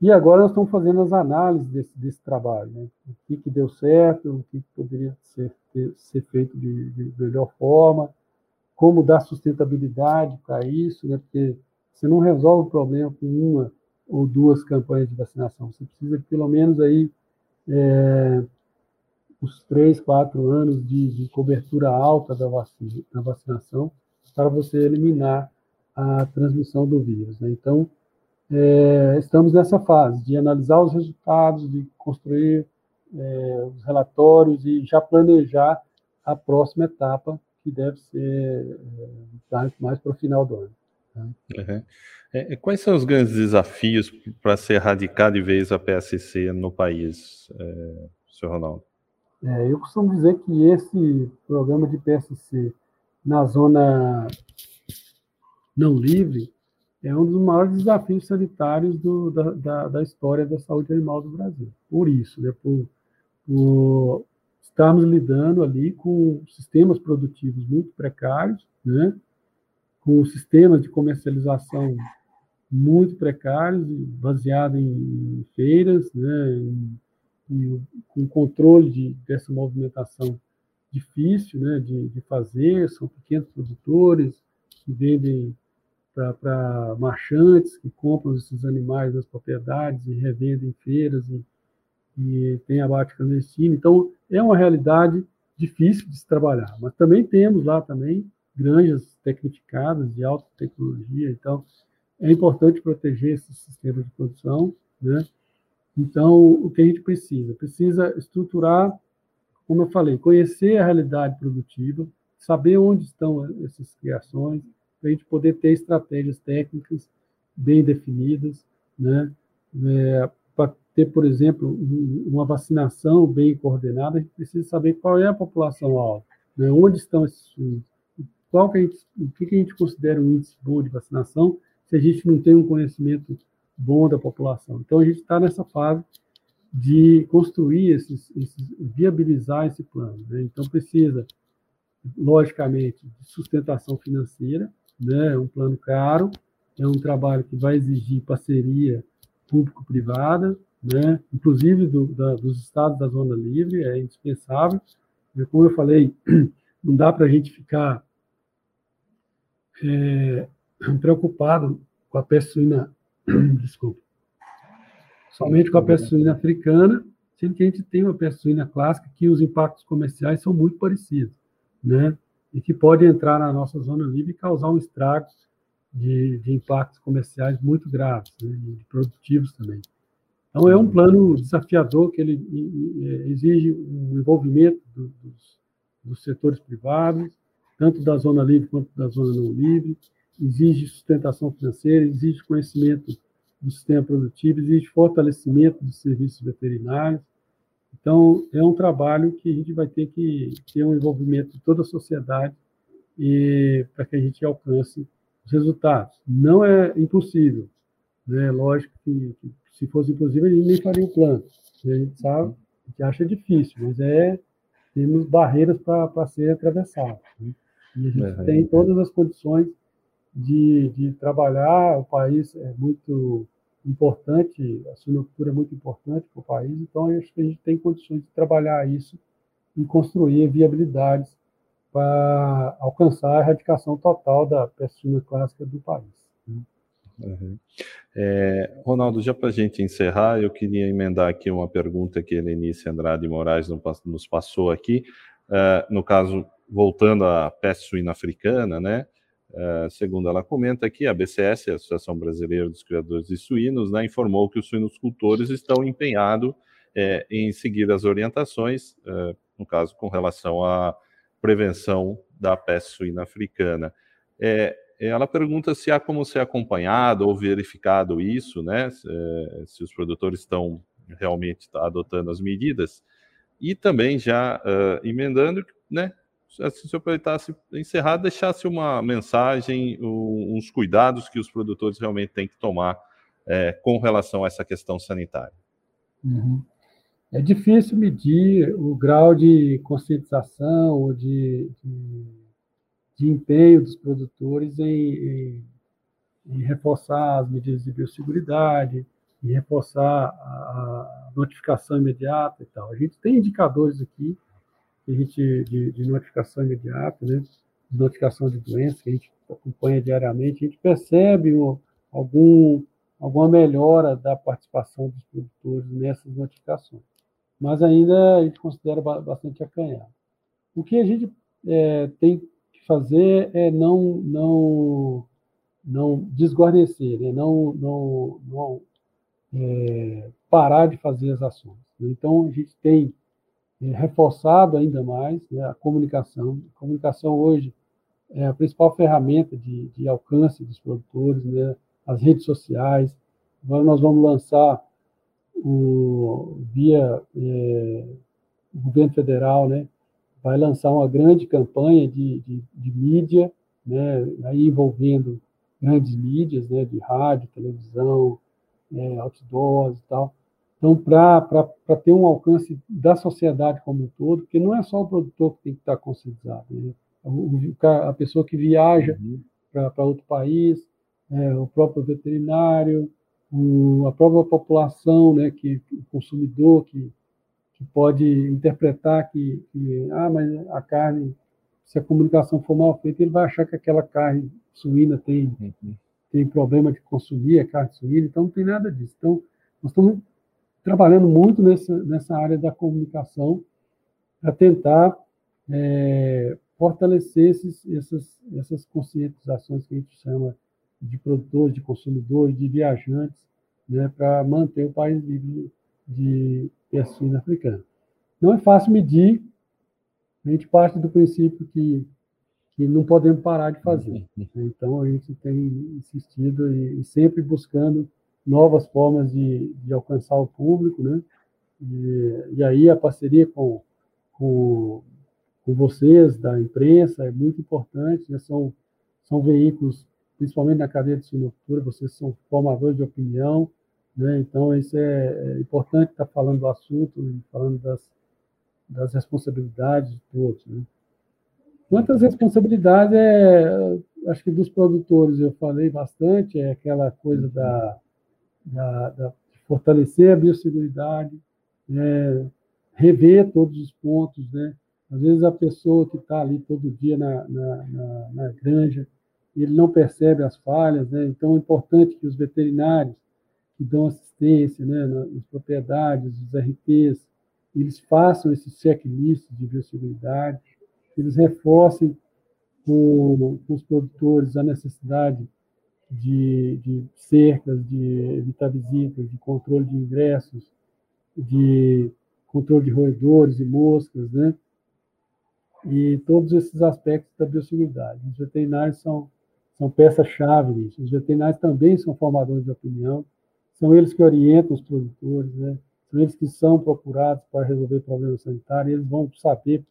E agora nós estamos fazendo as análises desse, desse trabalho, né? o que, que deu certo, o que, que poderia ser, ter, ser feito de, de, melhor forma, como dar sustentabilidade para isso, né? porque você não resolve o problema com uma ou duas campanhas de vacinação. Você precisa pelo menos aí é, os três, quatro anos de, de cobertura alta da, vacina, da vacinação para você eliminar a transmissão do vírus. Né? Então, é, estamos nessa fase de analisar os resultados, de construir é, os relatórios e já planejar a próxima etapa, que deve ser é, mais para o final do ano. Uhum. É, quais são os grandes desafios para ser erradicado de vez a PSC no país, é, senhor Ronaldo? É, eu costumo dizer que esse programa de PSC na zona não livre é um dos maiores desafios sanitários do, da, da, da, história da saúde animal do Brasil. Por isso, né, por, por estarmos lidando ali com sistemas produtivos muito precários, né, com sistemas de comercialização muito precários, baseados em feiras, né, em, em, com controle de, dessa movimentação difícil né, de, de fazer, são pequenos produtores que vendem para marchantes que compram esses animais nas propriedades e revendem em feiras e, e tem abate clandestino. Então, é uma realidade difícil de se trabalhar, mas também temos lá também granjas tecnificadas de alta tecnologia, então é importante proteger esse sistema de produção, né? Então, o que a gente precisa? Precisa estruturar, como eu falei, conhecer a realidade produtiva, saber onde estão essas criações, para a gente poder ter estratégias técnicas bem definidas, né? É, para ter, por exemplo, uma vacinação bem coordenada, a gente precisa saber qual é a população alta, né? onde estão esses fundos, qual que a gente, o que, que a gente considera um índice bom de vacinação, se a gente não tem um conhecimento bom da população. Então, a gente está nessa fase de construir esses, esses viabilizar esse plano. Né? Então, precisa, logicamente, de sustentação financeira, né? é um plano caro, é um trabalho que vai exigir parceria público-privada, né? inclusive do, da, dos estados da zona livre, é indispensável. Como eu falei, não dá para a gente ficar é, preocupado com a peste suína, desculpa, somente com a peste suína africana, sendo que a gente tem uma peste suína clássica que os impactos comerciais são muito parecidos, né? E que pode entrar na nossa zona livre e causar um estrago de, de impactos comerciais muito graves, né? e produtivos também. Então, é um plano desafiador que ele exige um envolvimento dos, dos setores privados, tanto da zona livre quanto da zona não livre, exige sustentação financeira, exige conhecimento do sistema produtivo, exige fortalecimento dos serviços veterinários. Então, é um trabalho que a gente vai ter que ter um envolvimento de toda a sociedade e para que a gente alcance os resultados. Não é impossível, né? Lógico que, que se fosse impossível a gente nem faria o plano. A gente sabe, a gente acha difícil, mas é temos barreiras para ser atravessadas. Né? E a gente uhum. tem todas as condições de, de trabalhar. O país é muito importante, a suinocultura é muito importante para o país, então acho que a gente tem condições de trabalhar isso e construir viabilidades para alcançar a erradicação total da peste suína clássica do país. Uhum. É, Ronaldo, já para a gente encerrar, eu queria emendar aqui uma pergunta que a Helenice Andrade Moraes nos passou aqui. Uh, no caso, voltando à peste suína africana, né? Uh, segundo ela comenta aqui, a BCS, a Associação Brasileira dos Criadores de Suínos, né, informou que os suinocultores estão empenhados é, em seguir as orientações, uh, no caso, com relação à prevenção da peste suína africana. É, ela pergunta se há como ser acompanhado ou verificado isso, né, se, se os produtores estão realmente adotando as medidas, e também já uh, emendando, né, se o senhor aproveitasse encerrar, deixasse uma mensagem, uns cuidados que os produtores realmente têm que tomar é, com relação a essa questão sanitária. Uhum. É difícil medir o grau de conscientização ou de, de, de empenho dos produtores em, em, em, reforçar as medidas de biosseguridade, em reforçar a notificação imediata e tal. A gente tem indicadores aqui que a gente, de, de notificação imediata, né? notificação de doenças, que a gente acompanha diariamente, a gente percebe um, algum, alguma melhora da participação dos produtores nessas notificações. Mas ainda a gente considera bastante acanhado. O que a gente é, tem que fazer é não, não, não desguarnecer, né? não, não, não é, parar de fazer as ações. Então, a gente tem reforçado ainda mais né, a comunicação. A comunicação hoje é a principal ferramenta de, de alcance dos produtores, né, as redes sociais. Agora nós vamos lançar o, via é, o governo federal, né, vai lançar uma grande campanha de, de, de mídia, né, aí envolvendo grandes mídias, né, de rádio, televisão, é, outdoors e tal, então, para ter um alcance da sociedade como um todo, porque não é só o produtor que tem que estar conscientizado, né? a pessoa que viaja uhum. para outro país, é, o próprio veterinário, o, a própria população, né, que, o consumidor que, que pode interpretar que, que, ah, mas a carne, se a comunicação for mal feita, ele vai achar que aquela carne suína tem, uhum. tem problema de consumir a carne suína, então não tem nada disso. Então, nós estamos trabalhando muito nessa, nessa área da comunicação para tentar é, fortalecer esses, essas, essas conscientizações que a gente chama de produtores, de consumidores, de viajantes, né, para manter o país livre de peste africana. Não é fácil medir, a gente parte do princípio que, que não podemos parar de fazer. Então, a gente tem insistido e, e sempre buscando novas formas de, de, alcançar o público, né? E, e aí a parceria com, com, com, vocês, da imprensa, é muito importante, né? são, são veículos principalmente na cadeia de suinocultura, vocês são formadores de opinião, né? então isso é, é importante estar falando do assunto e falando das, das responsabilidades de todos. Né? Quanto às responsabilidades, é, acho que dos produtores eu falei bastante, é aquela coisa da, da, da fortalecer a biosseguridade, é, rever todos os pontos, né? Às vezes a pessoa que está ali todo dia na, na, na, na granja, ele não percebe as falhas, né? então é importante que os veterinários que dão assistência né, nas propriedades, os RPs, eles façam esse checklist de biosseguridade, eles reforcem com, com os produtores a necessidade de, de, cercas, de evitar visitas, de controle de ingressos, de controle de roedores e moscas, né? E todos esses aspectos da biosseguridade. Os veterinários são são peça-chave nisso. Os veterinários também são formadores de opinião, são eles que orientam os produtores, né? são eles que são procurados para resolver problemas sanitários, eles vão saber,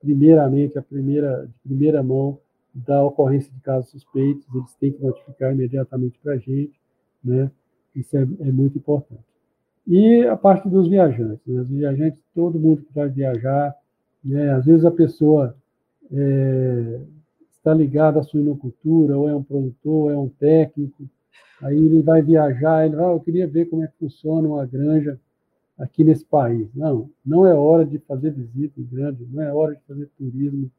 primeiramente, a primeira, de primeira mão, da ocorrência de casos suspeitos, eles têm que notificar imediatamente para a gente, né? isso é, é, muito importante. E a parte dos viajantes, né? os viajantes, todo mundo que vai viajar, né? às vezes a pessoa é, está ligado à suinocultura, ou é um produtor, ou é um técnico, aí ele vai viajar, ele vai, ah, eu queria ver como é que funciona uma granja aqui nesse país. Não, não é hora de fazer visita em grande, não é hora de fazer turismo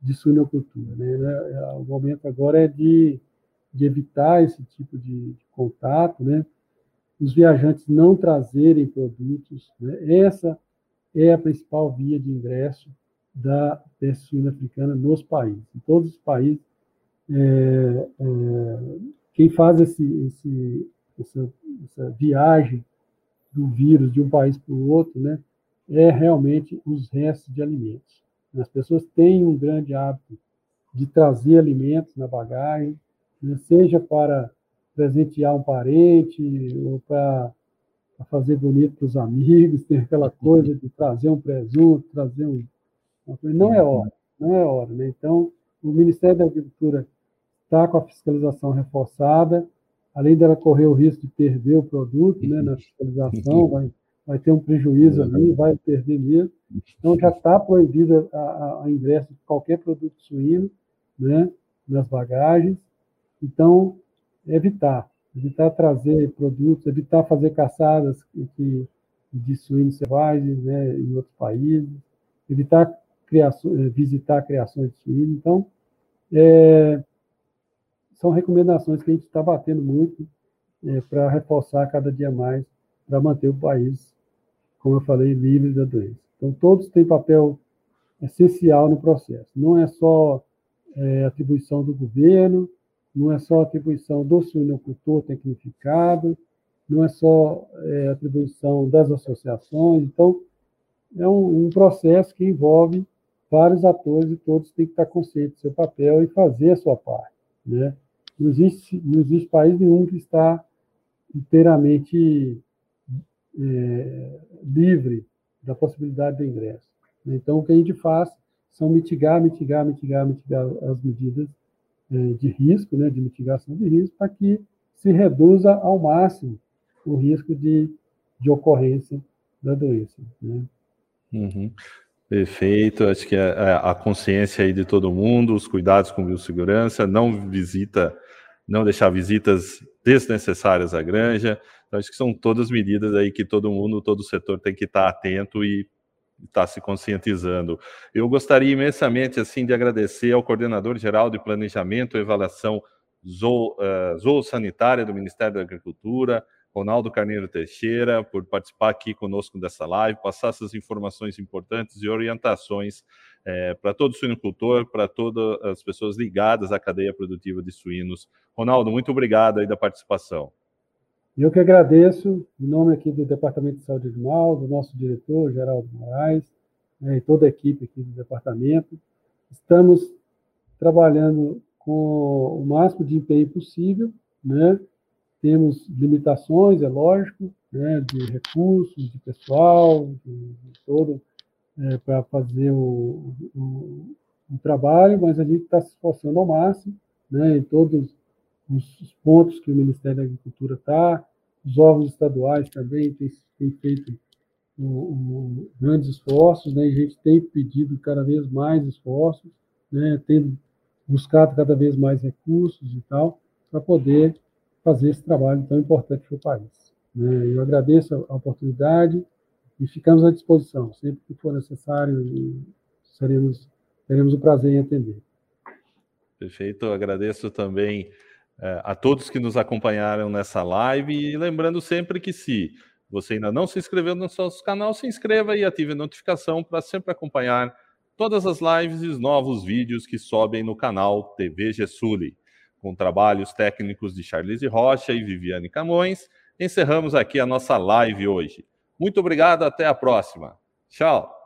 de suinocultura. Né? É, é, o momento agora é de, de evitar esse tipo de, de, contato, né? os viajantes não trazerem produtos. Né? Essa é a principal via de ingresso da peste suína africana nos países. Em todos os países, é, é, quem faz esse, esse, essa, essa, viagem do vírus de um país para o outro, né, é realmente os restos de alimentos. As pessoas têm um grande hábito de trazer alimentos na bagagem, né, seja para presentear um parente ou para fazer bonito para os amigos, tem aquela coisa de trazer um presunto, trazer um, não é hora, não é hora. Né? Então, o Ministério da Agricultura está com a fiscalização reforçada, além dela correr o risco de perder o produto né, na fiscalização, vai, vai ter um prejuízo ali, vai perder mesmo. Então, já está proibido a, a, ingresso de qualquer produto suíno né, nas bagagens. Então, evitar, evitar trazer produtos, evitar fazer caçadas que, de suínos selvagens né, em outros países, evitar criações, eh, visitar criações de suíno. Então, é, são recomendações que a gente está batendo muito é, para reforçar cada dia mais, para manter o país, como eu falei, livre da doença. Então, todos têm papel essencial no processo. Não é só é, atribuição do governo, não é só atribuição do suinocultor tecnificado, não é só é, atribuição das associações. Então, é um, um processo que envolve vários atores e todos têm que estar conscientes do seu papel e fazer a sua parte. Né? Não, existe, não existe país nenhum que está inteiramente é, livre da possibilidade de ingresso. Então, o que a gente faz são mitigar, mitigar, mitigar, mitigar as medidas é, de risco, né, de mitigação de risco, para que se reduza ao máximo o risco de, de ocorrência da doença. Né? Uhum. Perfeito, acho que é, é a consciência aí de todo mundo, os cuidados com biossegurança, não visita, não deixar visitas desnecessárias à granja. Então, acho que são todas medidas aí que todo mundo, todo setor tem que estar atento e estar se conscientizando. Eu gostaria imensamente assim de agradecer ao coordenador geral de planejamento e avaliação zoo, uh, zoosanitária do Ministério da Agricultura, Ronaldo Carneiro Teixeira, por participar aqui conosco dessa live, passar essas informações importantes e orientações é, para todo suinocultor, para todas as pessoas ligadas à cadeia produtiva de suínos. Ronaldo, muito obrigado aí da participação. Eu que agradeço, em nome aqui do Departamento de Saúde Animal, do nosso diretor, Geraldo Moraes, né, e toda a equipe aqui do departamento. Estamos trabalhando com o máximo de empenho possível, né? Temos limitações, é lógico, né, de recursos, de pessoal, de, de todo, é, para fazer o, o, o, trabalho, mas a gente está se esforçando ao máximo, né, em todos os pontos que o Ministério da Agricultura está, os órgãos estaduais também têm, têm feito grandes esforços, né, a gente tem pedido cada vez mais esforços, né, tendo buscado cada vez mais recursos e tal, para poder fazer esse trabalho tão importante para o país. Né? Eu agradeço a oportunidade e ficamos à disposição. Sempre que for necessário, seremos, teremos o prazer em atender. Perfeito, agradeço também a todos que nos acompanharam nessa live e lembrando sempre que se você ainda não se inscreveu no nosso canal, se inscreva e ative a notificação para sempre acompanhar todas as lives e os novos vídeos que sobem no canal TV Gessuli com trabalhos técnicos de Charlize Rocha e Viviane Camões, encerramos aqui a nossa live hoje. Muito obrigado, até a próxima. Tchau.